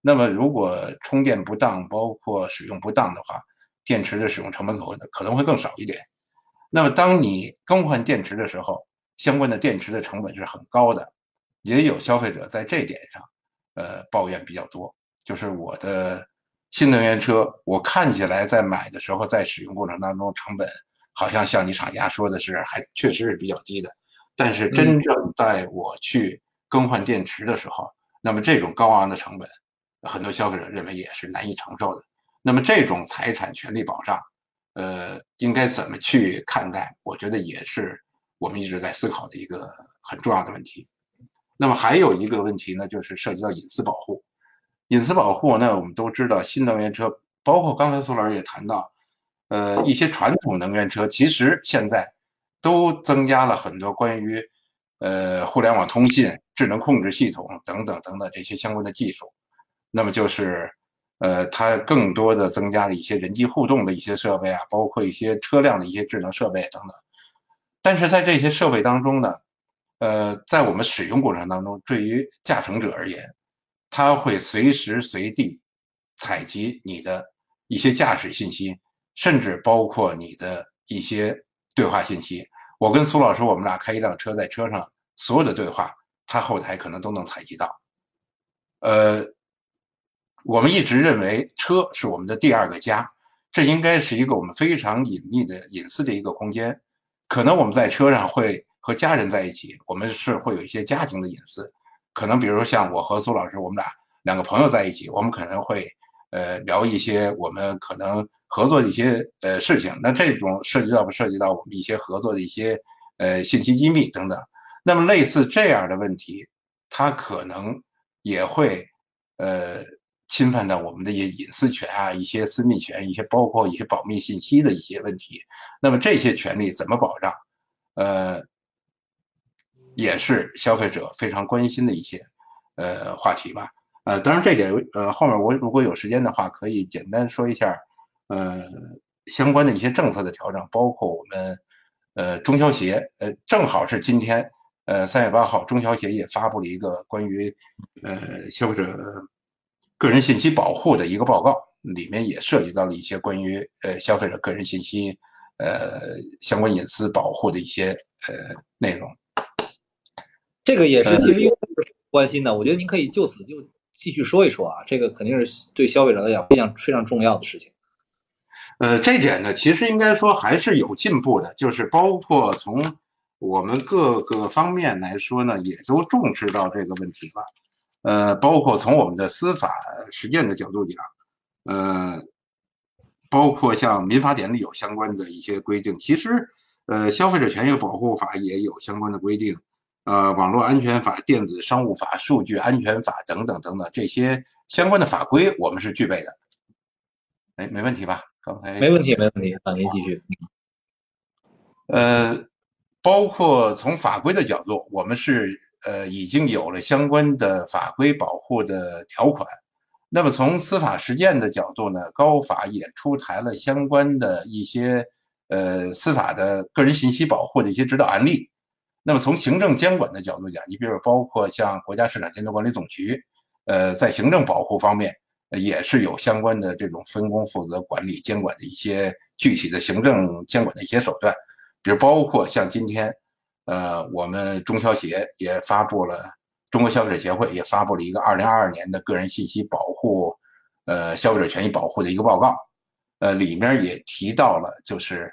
那么如果充电不当，包括使用不当的话，电池的使用成本可能可能会更少一点。那么当你更换电池的时候，相关的电池的成本是很高的，也有消费者在这点上，呃，抱怨比较多。就是我的新能源车，我看起来在买的时候，在使用过程当中，成本好像像你厂家说的是，还确实是比较低的，但是真正在我去。更换电池的时候，那么这种高昂的成本，很多消费者认为也是难以承受的。那么这种财产权利保障，呃，应该怎么去看待？我觉得也是我们一直在思考的一个很重要的问题。那么还有一个问题呢，就是涉及到隐私保护。隐私保护呢，我们都知道，新能源车，包括刚才苏老师也谈到，呃，一些传统能源车，其实现在都增加了很多关于。呃，互联网通信、智能控制系统等等等等这些相关的技术，那么就是，呃，它更多的增加了一些人机互动的一些设备啊，包括一些车辆的一些智能设备等等。但是在这些设备当中呢，呃，在我们使用过程当中，对于驾乘者而言，它会随时随地采集你的一些驾驶信息，甚至包括你的一些对话信息。我跟苏老师，我们俩开一辆车，在车上所有的对话，他后台可能都能采集到。呃，我们一直认为车是我们的第二个家，这应该是一个我们非常隐秘的隐私的一个空间。可能我们在车上会和家人在一起，我们是会有一些家庭的隐私。可能比如像我和苏老师，我们俩两个朋友在一起，我们可能会呃聊一些我们可能。合作的一些呃事情，那这种涉及到不涉及到我们一些合作的一些呃信息机密等等，那么类似这样的问题，它可能也会呃侵犯到我们的一些隐私权啊、一些私密权、一些包括一些保密信息的一些问题。那么这些权利怎么保障？呃，也是消费者非常关心的一些呃话题吧。呃，当然这点呃后面我如果有时间的话，可以简单说一下。呃，相关的一些政策的调整，包括我们呃中消协，呃正好是今天，呃三月八号，中消协也发布了一个关于呃消费者个人信息保护的一个报告。里面也涉及到了一些关于呃消费者个人信息呃相关隐私保护的一些呃内容。这个也是其实用户关心的，我觉得您可以就此就继续说一说啊，这个肯定是对消费者来讲非常非常重要的事情。呃，这点呢，其实应该说还是有进步的，就是包括从我们各个方面来说呢，也都重视到这个问题了。呃，包括从我们的司法实践的角度讲，呃，包括像民法典里有相关的一些规定，其实呃，消费者权益保护法也有相关的规定，呃，网络安全法、电子商务法、数据安全法等等等等这些相关的法规，我们是具备的。哎，没问题吧？刚才没问题，没问题，啊，您继续。呃，包括从法规的角度，我们是呃已经有了相关的法规保护的条款。那么从司法实践的角度呢，高法也出台了相关的一些呃司法的个人信息保护的一些指导案例。那么从行政监管的角度讲，你比如包括像国家市场监督管理总局，呃，在行政保护方面。也是有相关的这种分工负责、管理监管的一些具体的行政监管的一些手段，比如包括像今天，呃，我们中消协也发布了，中国消费者协会也发布了一个二零二二年的个人信息保护，呃，消费者权益保护的一个报告，呃，里面也提到了，就是，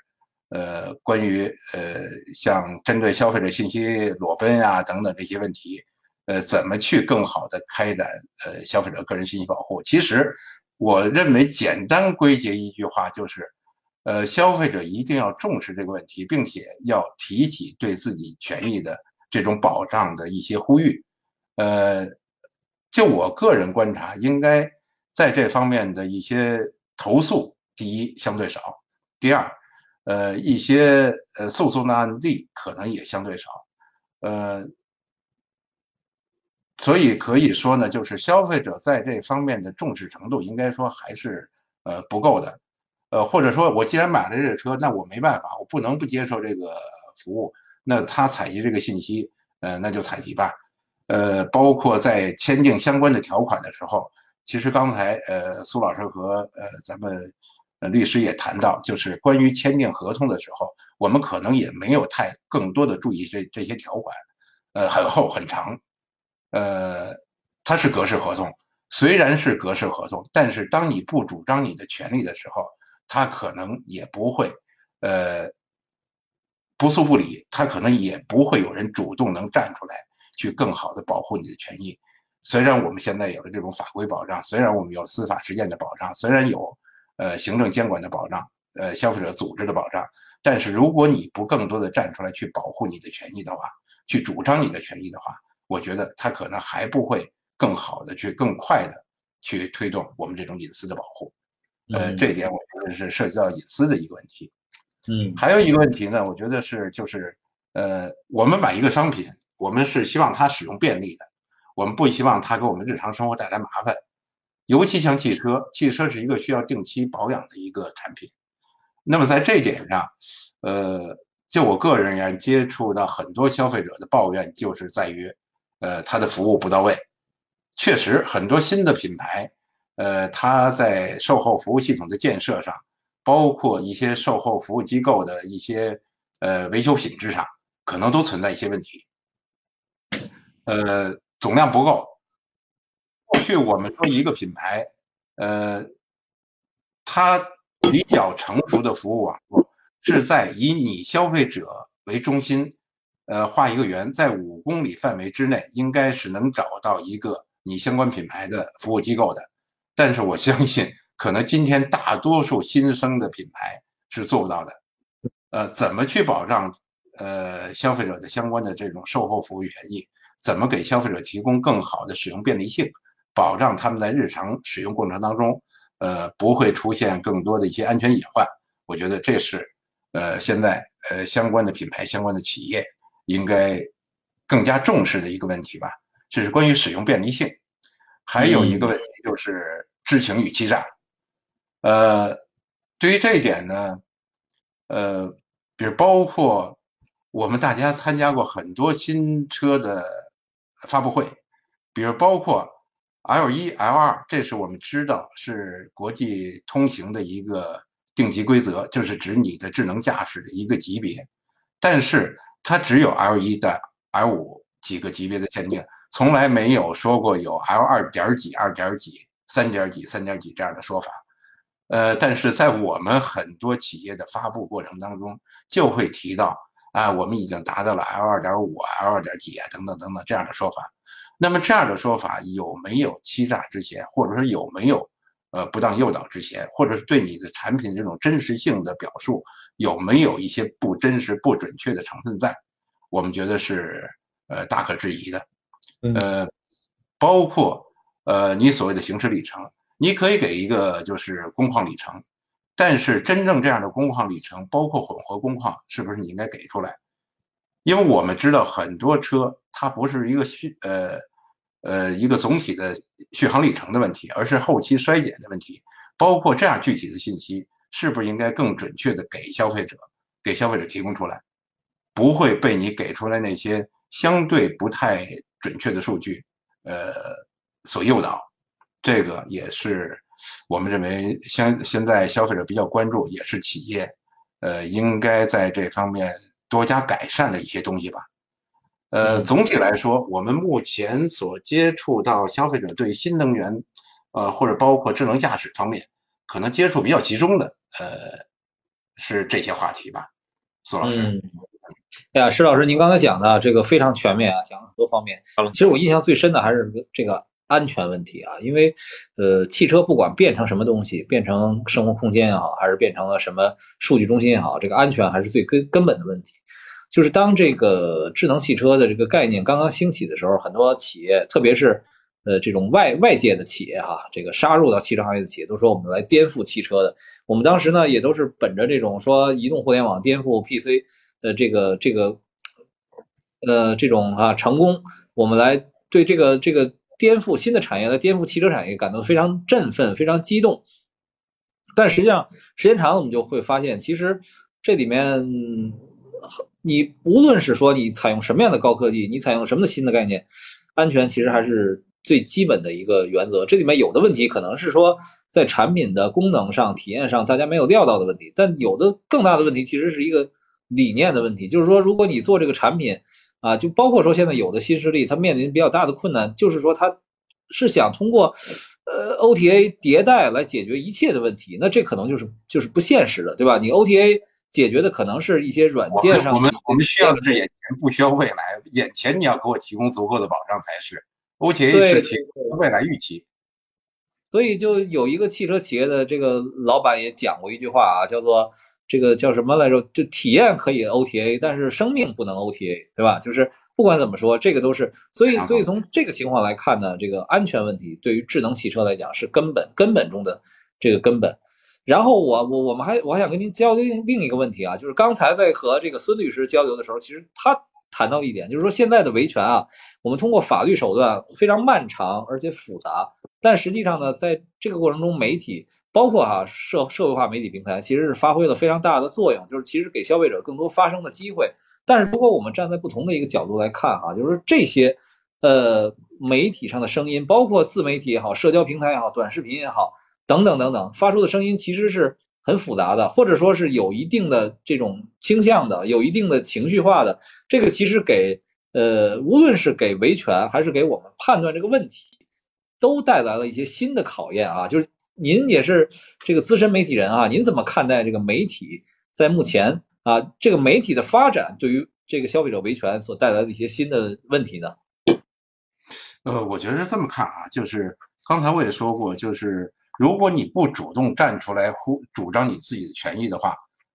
呃，关于呃，像针对消费者信息裸奔啊等等这些问题。呃，怎么去更好的开展呃消费者个人信息保护？其实，我认为简单归结一句话就是，呃，消费者一定要重视这个问题，并且要提起对自己权益的这种保障的一些呼吁。呃，就我个人观察，应该在这方面的一些投诉，第一相对少，第二，呃，一些呃诉讼的案例可能也相对少，呃。所以可以说呢，就是消费者在这方面的重视程度，应该说还是呃不够的，呃或者说我既然买了这个车，那我没办法，我不能不接受这个服务，那他采集这个信息，呃那就采集吧，呃包括在签订相关的条款的时候，其实刚才呃苏老师和呃咱们呃律师也谈到，就是关于签订合同的时候，我们可能也没有太更多的注意这这些条款，呃很厚很长。呃，它是格式合同，虽然是格式合同，但是当你不主张你的权利的时候，他可能也不会，呃，不诉不理，他可能也不会有人主动能站出来去更好的保护你的权益。虽然我们现在有了这种法规保障，虽然我们有司法实践的保障，虽然有呃行政监管的保障，呃消费者组织的保障，但是如果你不更多的站出来去保护你的权益的话，去主张你的权益的话，我觉得他可能还不会更好的去更快的去推动我们这种隐私的保护，呃，这一点我觉得是涉及到隐私的一个问题。嗯，还有一个问题呢，我觉得是就是呃，我们买一个商品，我们是希望它使用便利的，我们不希望它给我们日常生活带来麻烦。尤其像汽车，汽车是一个需要定期保养的一个产品。那么在这一点上，呃，就我个人而言，接触到很多消费者的抱怨，就是在于。呃，它的服务不到位，确实很多新的品牌，呃，它在售后服务系统的建设上，包括一些售后服务机构的一些呃维修品质上，可能都存在一些问题。呃，总量不够。过去我们说一个品牌，呃，它比较成熟的服务网络是在以你消费者为中心。呃，画一个圆，在五公里范围之内，应该是能找到一个你相关品牌的服务机构的。但是我相信，可能今天大多数新生的品牌是做不到的。呃，怎么去保障呃消费者的相关的这种售后服务权益？怎么给消费者提供更好的使用便利性，保障他们在日常使用过程当中，呃，不会出现更多的一些安全隐患？我觉得这是呃现在呃相关的品牌、相关的企业。应该更加重视的一个问题吧，这是关于使用便利性。还有一个问题就是知情与欺诈。呃，对于这一点呢，呃，比如包括我们大家参加过很多新车的发布会，比如包括 L 一、L 二，这是我们知道是国际通行的一个定级规则，就是指你的智能驾驶的一个级别。但是它只有 L 一的 L 五几个级别的限定，从来没有说过有 L 二点几、二点几、三点几、三点几这样的说法。呃，但是在我们很多企业的发布过程当中，就会提到啊，我们已经达到了 L 二点五、L 二点几啊，等等等等这样的说法。那么这样的说法有没有欺诈之嫌，或者说有没有呃不当诱导之嫌，或者是对你的产品这种真实性的表述有没有一些不真实、不准确的成分在？我们觉得是呃大可质疑的。呃，包括呃你所谓的行驶里程。你可以给一个就是工况里程，但是真正这样的工况里程，包括混合工况，是不是你应该给出来？因为我们知道很多车它不是一个续呃呃一个总体的续航里程的问题，而是后期衰减的问题。包括这样具体的信息，是不是应该更准确的给消费者给消费者提供出来，不会被你给出来那些相对不太准确的数据呃所诱导。这个也是我们认为现现在消费者比较关注，也是企业呃应该在这方面多加改善的一些东西吧。呃，总体来说，我们目前所接触到消费者对新能源，呃或者包括智能驾驶方面，可能接触比较集中的，呃是这些话题吧。苏老师，哎呀，施老师，您刚才讲的这个非常全面啊，讲了很多方面。其实我印象最深的还是这个。安全问题啊，因为，呃，汽车不管变成什么东西，变成生活空间也好，还是变成了什么数据中心也好，这个安全还是最根根本的问题。就是当这个智能汽车的这个概念刚刚兴起的时候，很多企业，特别是呃这种外外界的企业哈，这个杀入到汽车行业的企业，都说我们来颠覆汽车的。我们当时呢，也都是本着这种说移动互联网颠覆 PC 的这个这个呃这种啊成功，我们来对这个这个。颠覆新的产业来颠覆汽车产业，感到非常振奋、非常激动。但实际上，时间长了，我们就会发现，其实这里面，你无论是说你采用什么样的高科技，你采用什么的新的概念，安全其实还是最基本的一个原则。这里面有的问题可能是说在产品的功能上、体验上，大家没有料到的问题。但有的更大的问题，其实是一个理念的问题，就是说，如果你做这个产品。啊，就包括说现在有的新势力，它面临比较大的困难，就是说它是想通过呃 OTA 迭代来解决一切的问题，那这可能就是就是不现实的，对吧？你 OTA 解决的可能是一些软件上，我们我们需要的是眼前，不需要未来。眼前你要给我提供足够的保障才是 OTA 是提供未来预期。所以就有一个汽车企业的这个老板也讲过一句话啊，叫做。这个叫什么来着？就体验可以 OTA，但是生命不能 OTA，对吧？就是不管怎么说，这个都是。所以，所以从这个情况来看呢，这个安全问题对于智能汽车来讲是根本根本中的这个根本。然后我我我们还我还想跟您交流另一个问题啊，就是刚才在和这个孙律师交流的时候，其实他谈到一点，就是说现在的维权啊，我们通过法律手段非常漫长而且复杂，但实际上呢，在这个过程中，媒体。包括哈社社会化媒体平台，其实是发挥了非常大的作用，就是其实给消费者更多发声的机会。但是如果我们站在不同的一个角度来看哈，就是这些呃媒体上的声音，包括自媒体也好、社交平台也好、短视频也好等等等等，发出的声音其实是很复杂的，或者说是有一定的这种倾向的，有一定的情绪化的。这个其实给呃无论是给维权还是给我们判断这个问题，都带来了一些新的考验啊，就是。您也是这个资深媒体人啊，您怎么看待这个媒体在目前啊这个媒体的发展对于这个消费者维权所带来的一些新的问题呢？呃，我觉得是这么看啊，就是刚才我也说过，就是如果你不主动站出来呼主张你自己的权益的话，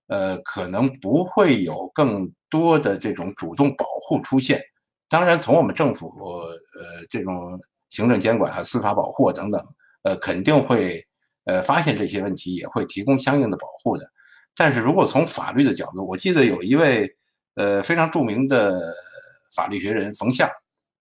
呃，可能不会有更多的这种主动保护出现。当然，从我们政府呃这种行政监管啊、司法保护等等，呃，肯定会。呃，发现这些问题也会提供相应的保护的。但是如果从法律的角度，我记得有一位呃非常著名的法律学人冯相，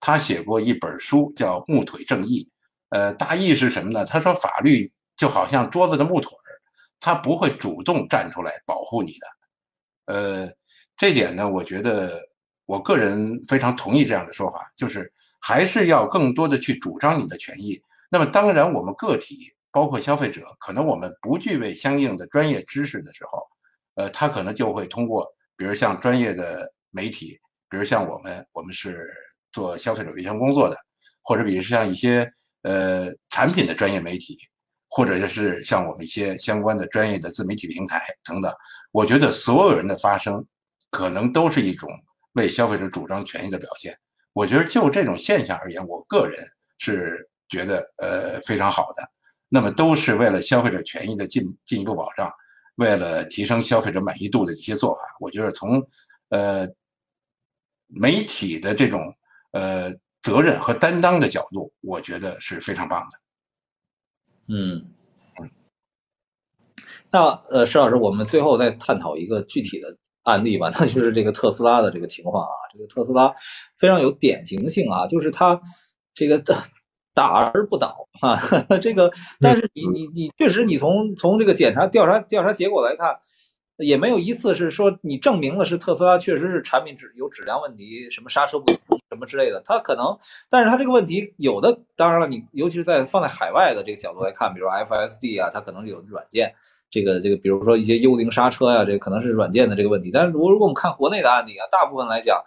他写过一本书叫《木腿正义》。呃，大意是什么呢？他说法律就好像桌子的木腿儿，他不会主动站出来保护你的。呃，这点呢，我觉得我个人非常同意这样的说法，就是还是要更多的去主张你的权益。那么当然，我们个体包括消费者，可能我们不具备相应的专业知识的时候，呃，他可能就会通过，比如像专业的媒体，比如像我们，我们是做消费者维权工作的，或者比如像一些呃产品的专业媒体。或者就是像我们一些相关的专业的自媒体平台等等，我觉得所有人的发声，可能都是一种为消费者主张权益的表现。我觉得就这种现象而言，我个人是觉得呃非常好的。那么都是为了消费者权益的进进一步保障，为了提升消费者满意度的一些做法。我觉得从呃媒体的这种呃责任和担当的角度，我觉得是非常棒的。嗯，那呃，石老师，我们最后再探讨一个具体的案例吧，那就是这个特斯拉的这个情况啊。这个特斯拉非常有典型性啊，就是它这个打而不倒啊，这个但是你你你确实你从从这个检查调查调查结果来看。也没有一次是说你证明了是特斯拉确实是产品质有质量问题，什么刹车不什么之类的。它可能，但是它这个问题有的，当然了，你尤其是在放在海外的这个角度来看，比如 FSD 啊，它可能有软件，这个这个，比如说一些幽灵刹车呀，这可能是软件的这个问题。但是如果如果我们看国内的案例啊，大部分来讲，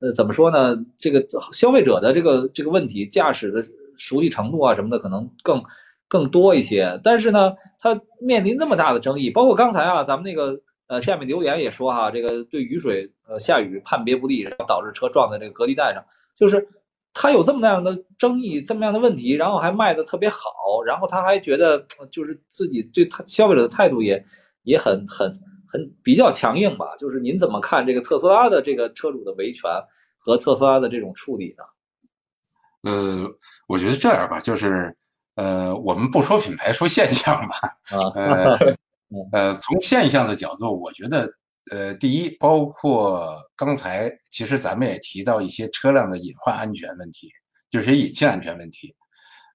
呃，怎么说呢？这个消费者的这个这个问题，驾驶的熟悉程度啊什么的，可能更。更多一些，但是呢，它面临那么大的争议，包括刚才啊，咱们那个呃下面留言也说哈，这个对雨水呃下雨判别不利，导致车撞在这个隔离带上，就是它有这么那样的争议，这么样的问题，然后还卖的特别好，然后他还觉得就是自己对他消费者的态度也也很很很比较强硬吧，就是您怎么看这个特斯拉的这个车主的维权和特斯拉的这种处理呢？呃，我觉得这样吧，就是。呃，我们不说品牌，说现象吧。啊，呃，从现象的角度，我觉得，呃，第一，包括刚才其实咱们也提到一些车辆的隐患安全问题，就是隐性安全问题。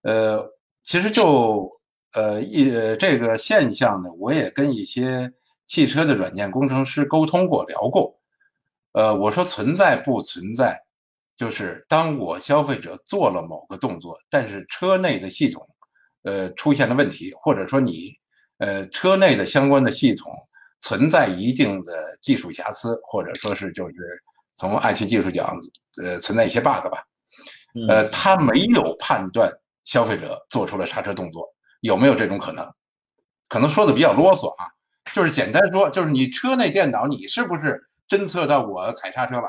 呃，其实就呃一这个现象呢，我也跟一些汽车的软件工程师沟通过、聊过。呃，我说存在不存在，就是当我消费者做了某个动作，但是车内的系统。呃，出现了问题，或者说你，呃，车内的相关的系统存在一定的技术瑕疵，或者说是就是从 IT 技术讲，呃，存在一些 bug 吧，呃，他没有判断消费者做出了刹车动作，有没有这种可能？可能说的比较啰嗦啊，就是简单说，就是你车内电脑你是不是侦测到我踩刹车了？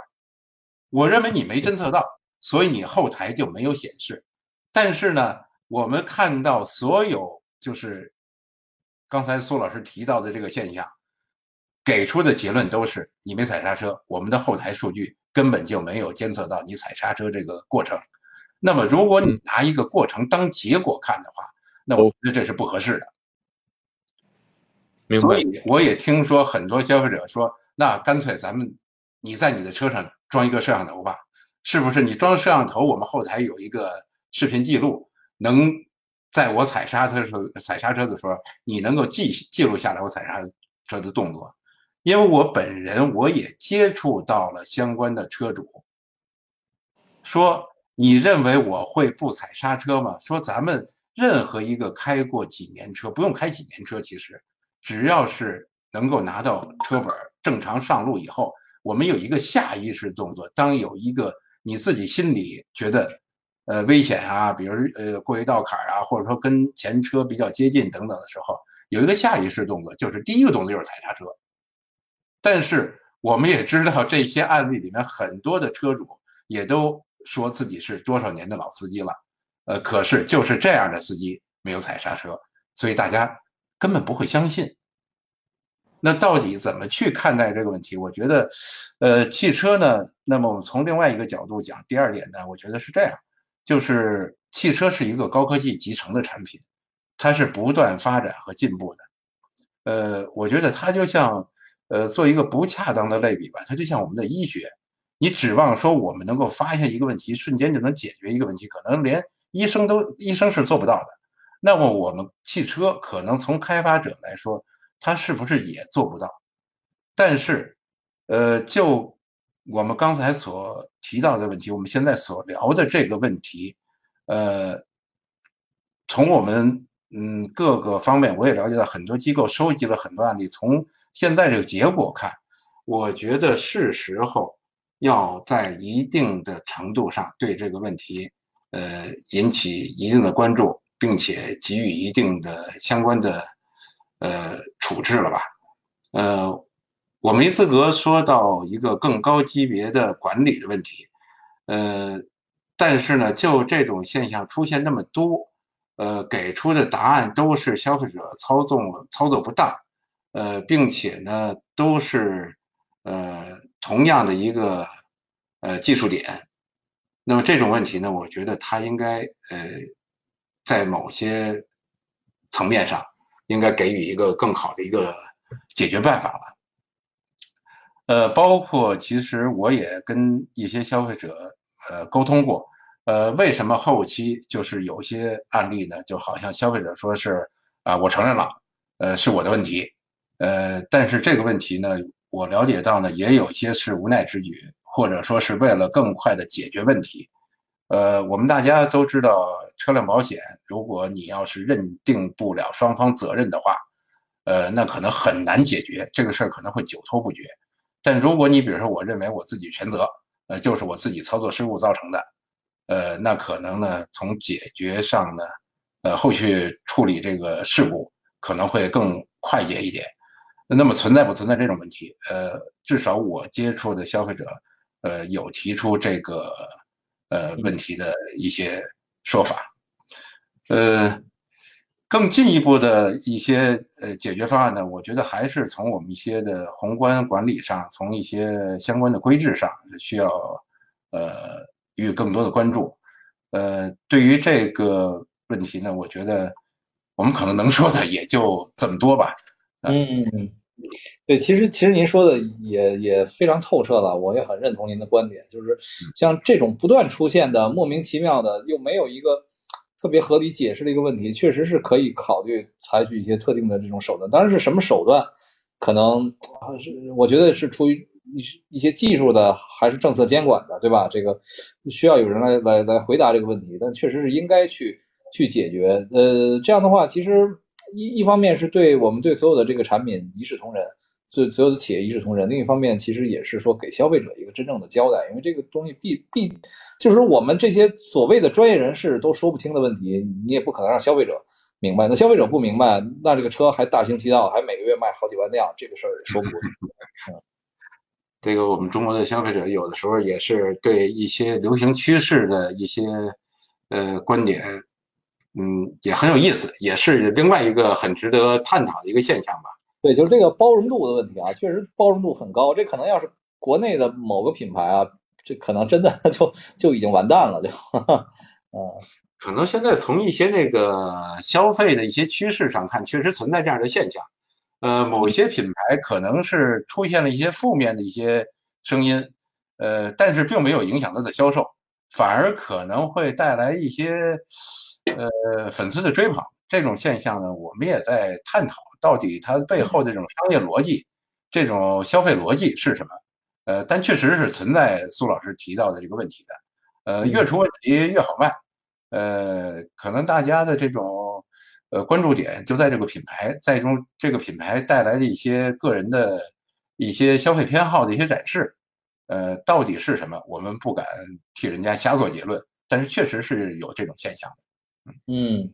我认为你没侦测到，所以你后台就没有显示，但是呢？我们看到所有就是刚才苏老师提到的这个现象，给出的结论都是你没踩刹车，我们的后台数据根本就没有监测到你踩刹车这个过程。那么，如果你拿一个过程当结果看的话，那我觉得这是不合适的。所以，我也听说很多消费者说，那干脆咱们你在你的车上装一个摄像头吧，是不是？你装摄像头，我们后台有一个视频记录。能在我踩刹车的时候，踩刹车的时候，你能够记记录下来我踩刹车的动作，因为我本人我也接触到了相关的车主，说你认为我会不踩刹车吗？说咱们任何一个开过几年车，不用开几年车，其实只要是能够拿到车本正常上路以后，我们有一个下意识动作，当有一个你自己心里觉得。呃，危险啊，比如呃过一道坎儿啊，或者说跟前车比较接近等等的时候，有一个下意识动作，就是第一个动作就是踩刹车。但是我们也知道，这些案例里面很多的车主也都说自己是多少年的老司机了，呃，可是就是这样的司机没有踩刹车，所以大家根本不会相信。那到底怎么去看待这个问题？我觉得，呃，汽车呢，那么我们从另外一个角度讲，第二点呢，我觉得是这样。就是汽车是一个高科技集成的产品，它是不断发展和进步的。呃，我觉得它就像，呃，做一个不恰当的类比吧，它就像我们的医学，你指望说我们能够发现一个问题，瞬间就能解决一个问题，可能连医生都医生是做不到的。那么我们汽车可能从开发者来说，他是不是也做不到？但是，呃，就。我们刚才所提到的问题，我们现在所聊的这个问题，呃，从我们嗯各个方面，我也了解到很多机构收集了很多案例。从现在这个结果看，我觉得是时候要在一定的程度上对这个问题，呃，引起一定的关注，并且给予一定的相关的呃处置了吧？呃，我没资格说到一个更高级别的管理的问题，呃，但是呢，就这种现象出现那么多。呃，给出的答案都是消费者操纵操作不当，呃，并且呢，都是呃同样的一个呃技术点。那么这种问题呢，我觉得它应该呃在某些层面上应该给予一个更好的一个解决办法了。呃，包括其实我也跟一些消费者呃沟通过。呃，为什么后期就是有些案例呢？就好像消费者说是啊，我承认了，呃，是我的问题，呃，但是这个问题呢，我了解到呢，也有些是无奈之举，或者说是为了更快的解决问题。呃，我们大家都知道，车辆保险，如果你要是认定不了双方责任的话，呃，那可能很难解决这个事儿，可能会久拖不决。但如果你比如说，我认为我自己全责，呃，就是我自己操作失误造成的。呃，那可能呢，从解决上呢，呃，后续处理这个事故可能会更快捷一点。那么存在不存在这种问题？呃，至少我接触的消费者，呃，有提出这个呃问题的一些说法。呃，更进一步的一些呃解决方案呢，我觉得还是从我们一些的宏观管理上，从一些相关的规制上需要呃。予以更多的关注，呃，对于这个问题呢，我觉得我们可能能说的也就这么多吧。嗯，对，其实其实您说的也也非常透彻了，我也很认同您的观点，就是像这种不断出现的莫名其妙的又没有一个特别合理解释的一个问题，确实是可以考虑采取一些特定的这种手段。当然是什么手段，可能是我觉得是出于。一一些技术的还是政策监管的，对吧？这个需要有人来来来回答这个问题，但确实是应该去去解决。呃，这样的话，其实一一方面是对我们对所有的这个产品一视同仁，所所有的企业一视同仁；另一方面，其实也是说给消费者一个真正的交代，因为这个东西必必就是我们这些所谓的专业人士都说不清的问题，你也不可能让消费者明白。那消费者不明白，那这个车还大行其道，还每个月卖好几万辆，这个事儿也说不过去。嗯。这个我们中国的消费者有的时候也是对一些流行趋势的一些呃观点，嗯，也很有意思，也是另外一个很值得探讨的一个现象吧。对，就是这个包容度的问题啊，确实包容度很高。这可能要是国内的某个品牌啊，这可能真的 就就已经完蛋了，就，嗯，可能现在从一些那个消费的一些趋势上看，确实存在这样的现象。呃，某些品牌可能是出现了一些负面的一些声音，呃，但是并没有影响它的销售，反而可能会带来一些呃粉丝的追捧。这种现象呢，我们也在探讨，到底它背后的这种商业逻辑、这种消费逻辑是什么？呃，但确实是存在苏老师提到的这个问题的。呃，越出问题越好卖，呃，可能大家的这种。呃，关注点就在这个品牌，在中这个品牌带来的一些个人的一些消费偏好的一些展示，呃，到底是什么？我们不敢替人家瞎做结论，但是确实是有这种现象的。嗯，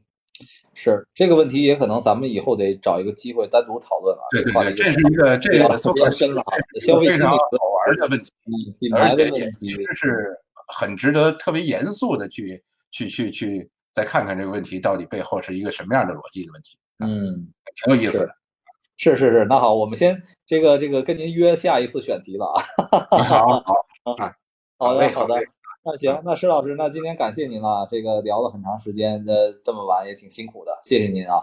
是这个问题，也可能咱们以后得找一个机会单独讨论啊。对对对，这是一个这个特别深了，消费心理好玩的问题，品牌的问题，这是很值得特别严肃的去去去去。再看看这个问题到底背后是一个什么样的逻辑的问题，嗯，挺有意思的。是是是，那好，我们先这个这个跟您约下一次选题了 啊。好好好的好的，那行，那石老师，那今天感谢您了，这个聊了很长时间，呃，这么晚也挺辛苦的，谢谢您啊。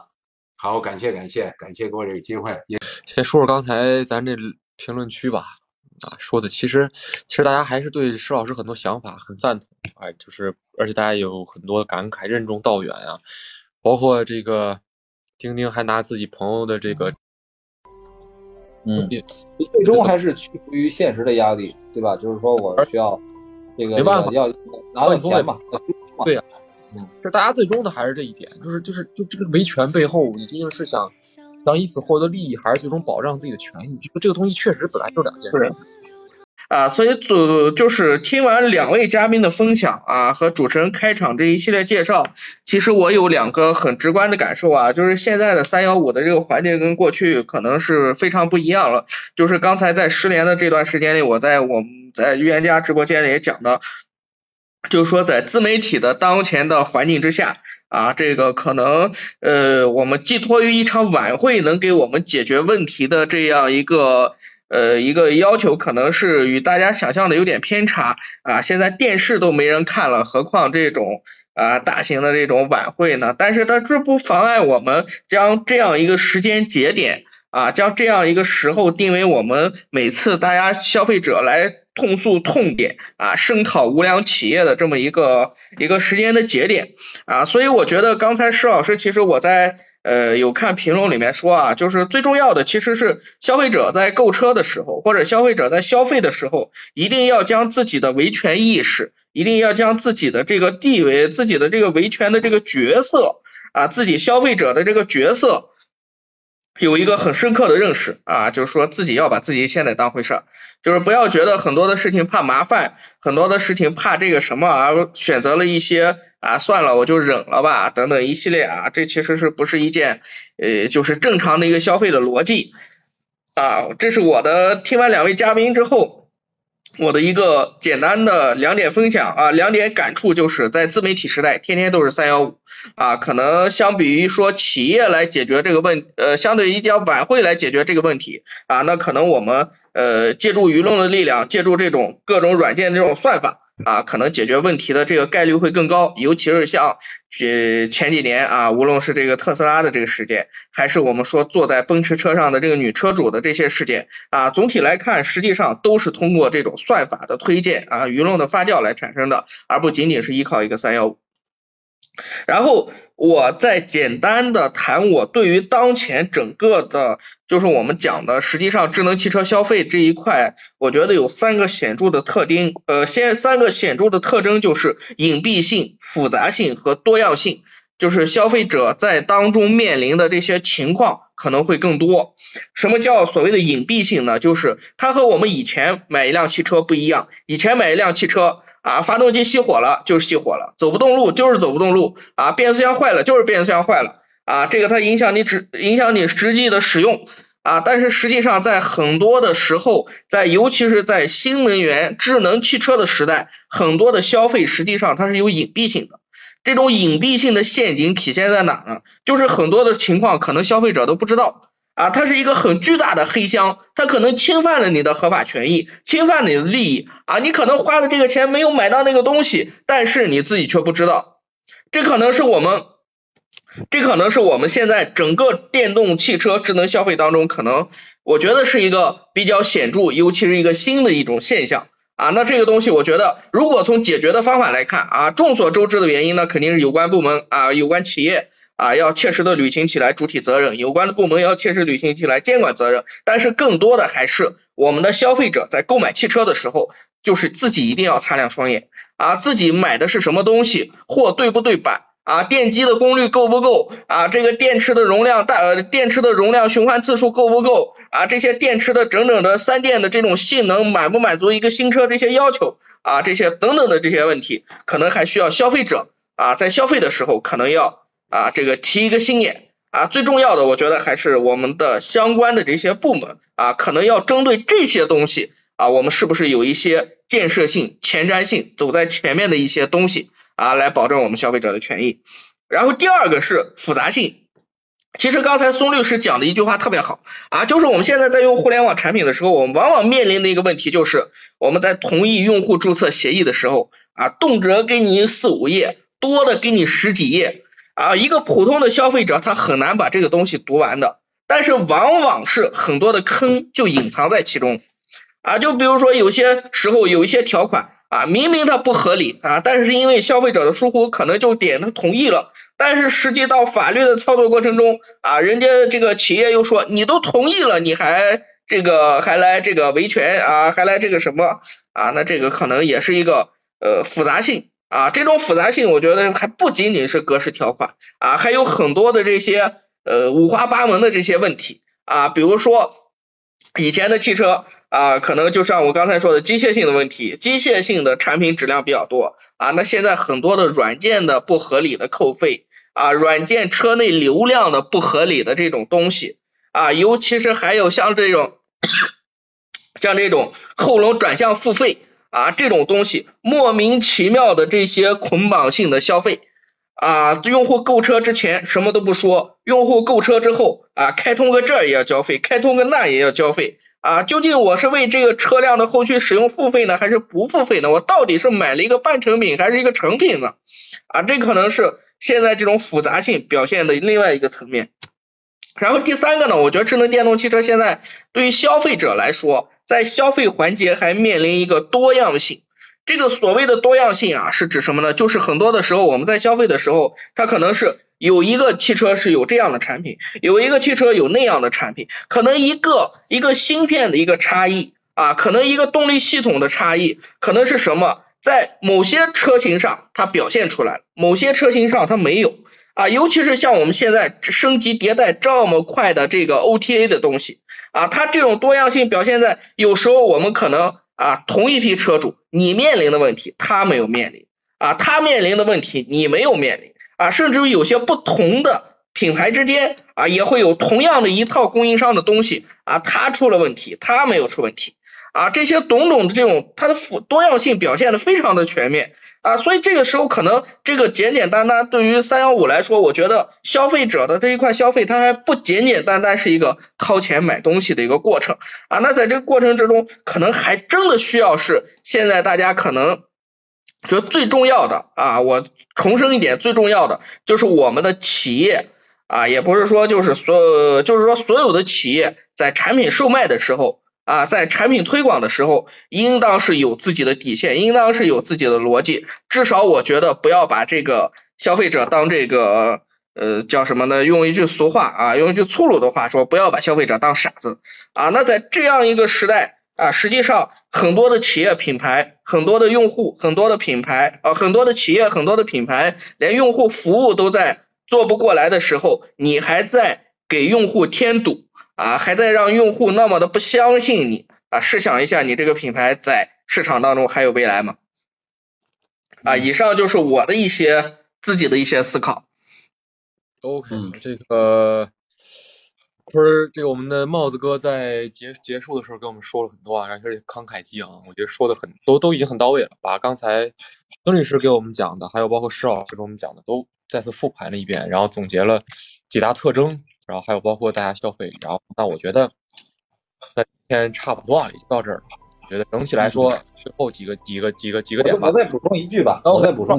好，感谢感谢感谢给我这个机会。也先说说刚才咱这评论区吧。啊，说的其实，其实大家还是对施老师很多想法很赞同，哎，就是而且大家有很多感慨，任重道远啊。包括这个丁丁还拿自己朋友的这个，嗯，最终还是屈服于现实的压力，对吧？就是说我需要这个没办法要拿到钱嘛，对呀，嗯，就大家最终的还是这一点，就是就是就这个维权背后，你究竟是想想以此获得利益，还是最终保障自己的权益？这个东西确实本来就两件事。啊，所以主就是听完两位嘉宾的分享啊，和主持人开场这一系列介绍，其实我有两个很直观的感受啊，就是现在的三幺五的这个环境跟过去可能是非常不一样了。就是刚才在失联的这段时间里，我在我们在预言家直播间里也讲到，就是说在自媒体的当前的环境之下啊，这个可能呃，我们寄托于一场晚会能给我们解决问题的这样一个。呃，一个要求可能是与大家想象的有点偏差啊，现在电视都没人看了，何况这种啊大型的这种晚会呢？但是它这不妨碍我们将这样一个时间节点啊，将这样一个时候定为我们每次大家消费者来痛诉痛点啊，声讨无良企业的这么一个一个时间的节点啊，所以我觉得刚才施老师其实我在。呃，有看评论里面说啊，就是最重要的其实是消费者在购车的时候，或者消费者在消费的时候，一定要将自己的维权意识，一定要将自己的这个地位、自己的这个维权的这个角色啊，自己消费者的这个角色。有一个很深刻的认识啊，就是说自己要把自己现在当回事儿，就是不要觉得很多的事情怕麻烦，很多的事情怕这个什么而选择了一些啊算了我就忍了吧等等一系列啊，这其实是不是一件呃就是正常的一个消费的逻辑啊？这是我的听完两位嘉宾之后。我的一个简单的两点分享啊，两点感触就是在自媒体时代，天天都是三幺五啊，可能相比于说企业来解决这个问，呃，相对于叫晚会来解决这个问题啊，那可能我们呃借助舆论的力量，借助这种各种软件这种算法。啊，可能解决问题的这个概率会更高，尤其是像呃前几年啊，无论是这个特斯拉的这个事件，还是我们说坐在奔驰车上的这个女车主的这些事件啊，总体来看，实际上都是通过这种算法的推荐啊，舆论的发酵来产生的，而不仅仅是依靠一个三幺五。然后。我再简单的谈我对于当前整个的，就是我们讲的，实际上智能汽车消费这一块，我觉得有三个显著的特征，呃，先三个显著的特征就是隐蔽性、复杂性和多样性，就是消费者在当中面临的这些情况可能会更多。什么叫所谓的隐蔽性呢？就是它和我们以前买一辆汽车不一样，以前买一辆汽车。啊，发动机熄火了就是熄火了，走不动路就是走不动路啊，变速箱坏了就是变速箱坏了啊，这个它影响你直影响你实际的使用啊，但是实际上在很多的时候，在尤其是在新能源智能汽车的时代，很多的消费实际上它是有隐蔽性的，这种隐蔽性的陷阱体现在哪呢？就是很多的情况可能消费者都不知道。啊，它是一个很巨大的黑箱，它可能侵犯了你的合法权益，侵犯你的利益啊，你可能花了这个钱没有买到那个东西，但是你自己却不知道，这可能是我们，这可能是我们现在整个电动汽车智能消费当中，可能我觉得是一个比较显著，尤其是一个新的一种现象啊。那这个东西，我觉得如果从解决的方法来看啊，众所周知的原因呢，肯定是有关部门啊，有关企业。啊，要切实的履行起来主体责任，有关的部门要切实履行起来监管责任。但是更多的还是我们的消费者在购买汽车的时候，就是自己一定要擦亮双眼啊，自己买的是什么东西，货对不对版啊，电机的功率够不够啊，这个电池的容量大，呃，电池的容量循环次数够不够啊，这些电池的整整的三电的这种性能满不满足一个新车这些要求啊，这些等等的这些问题，可能还需要消费者啊在消费的时候可能要。啊，这个提一个心眼啊，最重要的，我觉得还是我们的相关的这些部门啊，可能要针对这些东西啊，我们是不是有一些建设性、前瞻性、走在前面的一些东西啊，来保证我们消费者的权益。然后第二个是复杂性，其实刚才孙律师讲的一句话特别好啊，就是我们现在在用互联网产品的时候，我们往往面临的一个问题就是，我们在同意用户注册协议的时候啊，动辄给你四五页，多的给你十几页。啊，一个普通的消费者他很难把这个东西读完的，但是往往是很多的坑就隐藏在其中。啊，就比如说有些时候有一些条款啊，明明它不合理啊，但是因为消费者的疏忽，可能就点他同意了，但是实际到法律的操作过程中啊，人家这个企业又说你都同意了，你还这个还来这个维权啊，还来这个什么啊，那这个可能也是一个呃复杂性啊，这种复杂性我觉得还不仅仅是格式条款啊，还有很多的这些呃五花八门的这些问题啊，比如说以前的汽车啊，可能就像我刚才说的机械性的问题，机械性的产品质量比较多啊，那现在很多的软件的不合理的扣费啊，软件车内流量的不合理的这种东西啊，尤其是还有像这种 像这种后轮转向付费。啊，这种东西莫名其妙的这些捆绑性的消费啊，用户购车之前什么都不说，用户购车之后啊，开通个这也要交费，开通个那也要交费啊，究竟我是为这个车辆的后续使用付费呢，还是不付费呢？我到底是买了一个半成品还是一个成品呢？啊，这可能是现在这种复杂性表现的另外一个层面。然后第三个呢，我觉得智能电动汽车现在对于消费者来说。在消费环节还面临一个多样性，这个所谓的多样性啊，是指什么呢？就是很多的时候我们在消费的时候，它可能是有一个汽车是有这样的产品，有一个汽车有那样的产品，可能一个一个芯片的一个差异啊，可能一个动力系统的差异，可能是什么？在某些车型上它表现出来了，某些车型上它没有。啊，尤其是像我们现在升级迭代这么快的这个 OTA 的东西啊，它这种多样性表现在有时候我们可能啊同一批车主你面临的问题他没有面临啊，他面临的问题你没有面临啊，甚至于有些不同的品牌之间啊也会有同样的一套供应商的东西啊，他出了问题他没有出问题啊，这些种种的这种它的复多样性表现的非常的全面。啊，所以这个时候可能这个简简单单对于三幺五来说，我觉得消费者的这一块消费，它还不简简单单是一个掏钱买东西的一个过程啊。那在这个过程之中，可能还真的需要是现在大家可能觉得最重要的啊，我重申一点，最重要的就是我们的企业啊，也不是说就是所，就是说所有的企业在产品售卖的时候。啊，在产品推广的时候，应当是有自己的底线，应当是有自己的逻辑。至少我觉得不要把这个消费者当这个呃叫什么呢？用一句俗话啊，用一句粗鲁的话说，不要把消费者当傻子啊。那在这样一个时代啊，实际上很多的企业品牌、很多的用户、很多的品牌啊，很多的企业、很多的品牌，连用户服务都在做不过来的时候，你还在给用户添堵。啊，还在让用户那么的不相信你啊？试想一下，你这个品牌在市场当中还有未来吗？啊，以上就是我的一些自己的一些思考。OK，这个不是这个我们的帽子哥在结结束的时候跟我们说了很多啊，而且慷慨激昂，我觉得说的很都都已经很到位了，把刚才曾律师给我们讲的，还有包括施老师给我们讲的，都再次复盘了一遍，然后总结了几大特征。然后还有包括大家消费，然后那我觉得，那今天差不多了，就到这儿了。我觉得整体来说，最后几个几个几个几个点吧。我再补充一句吧，我再补充，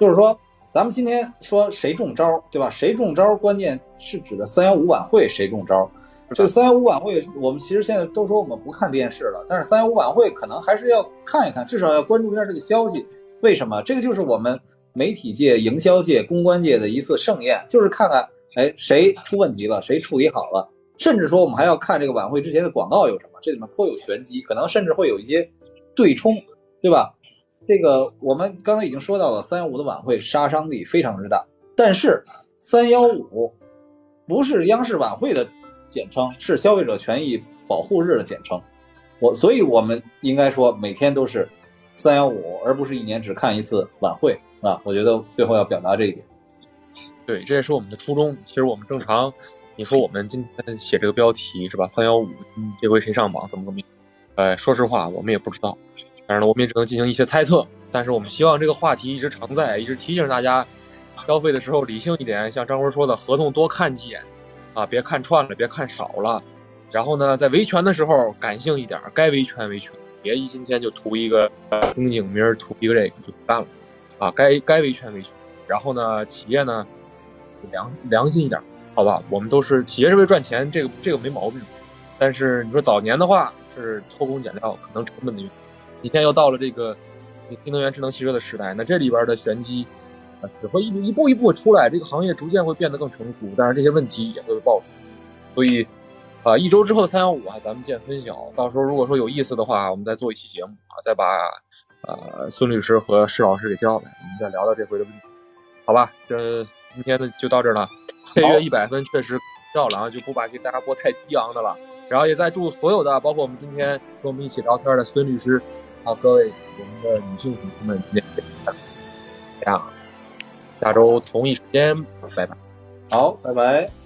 就是说，咱们今天说谁中招，对吧？谁中招，关键是指的三幺五晚会谁中招。这个三幺五晚会，我们其实现在都说我们不看电视了，但是三幺五晚会可能还是要看一看，至少要关注一下这个消息。为什么？这个就是我们媒体界、营销界、公关界的一次盛宴，就是看看。哎，谁出问题了？谁处理好了？甚至说，我们还要看这个晚会之前的广告有什么，这里面颇有玄机，可能甚至会有一些对冲，对吧？这个我们刚才已经说到了，三幺五的晚会杀伤力非常之大，但是三幺五不是央视晚会的简称，是消费者权益保护日的简称。我，所以我们应该说每天都是三幺五，而不是一年只看一次晚会啊！我觉得最后要表达这一点。对，这也是我们的初衷。其实我们正常，你说我们今天写这个标题是吧？三幺五，这回谁上榜？怎么怎么？呃，说实话，我们也不知道。当然了，我们也只能进行一些猜测。但是我们希望这个话题一直常在，一直提醒大家，消费的时候理性一点。像张辉说的，合同多看几眼，啊，别看串了，别看少了。然后呢，在维权的时候感性一点，该维权维权，别一今天就图一个风景，明儿图一个这个就不干了。啊，该该维权维权。然后呢，企业呢？良良心一点，好吧，我们都是企业是为赚钱，这个这个没毛病。但是你说早年的话是偷工减料，可能成本的原因。你现在又到了这个新能源智能汽车的时代，那这里边的玄机啊，只会一一步一步出来，这个行业逐渐会变得更成熟，但是这些问题也会爆出。所以啊，一周之后三幺五啊，咱们见分晓。到时候如果说有意思的话，我们再做一期节目啊，再把呃孙律师和施老师给叫来，我们再聊聊这回的问题，好吧？这今天的就到这儿了。配乐一百分确实到了啊，就不把给大家播太激昂的了。然后也在祝所有的，包括我们今天跟我们一起聊天的孙律师啊，各位我们的女性粉丝们，今天这样，下周同一时间，拜拜。好，拜拜。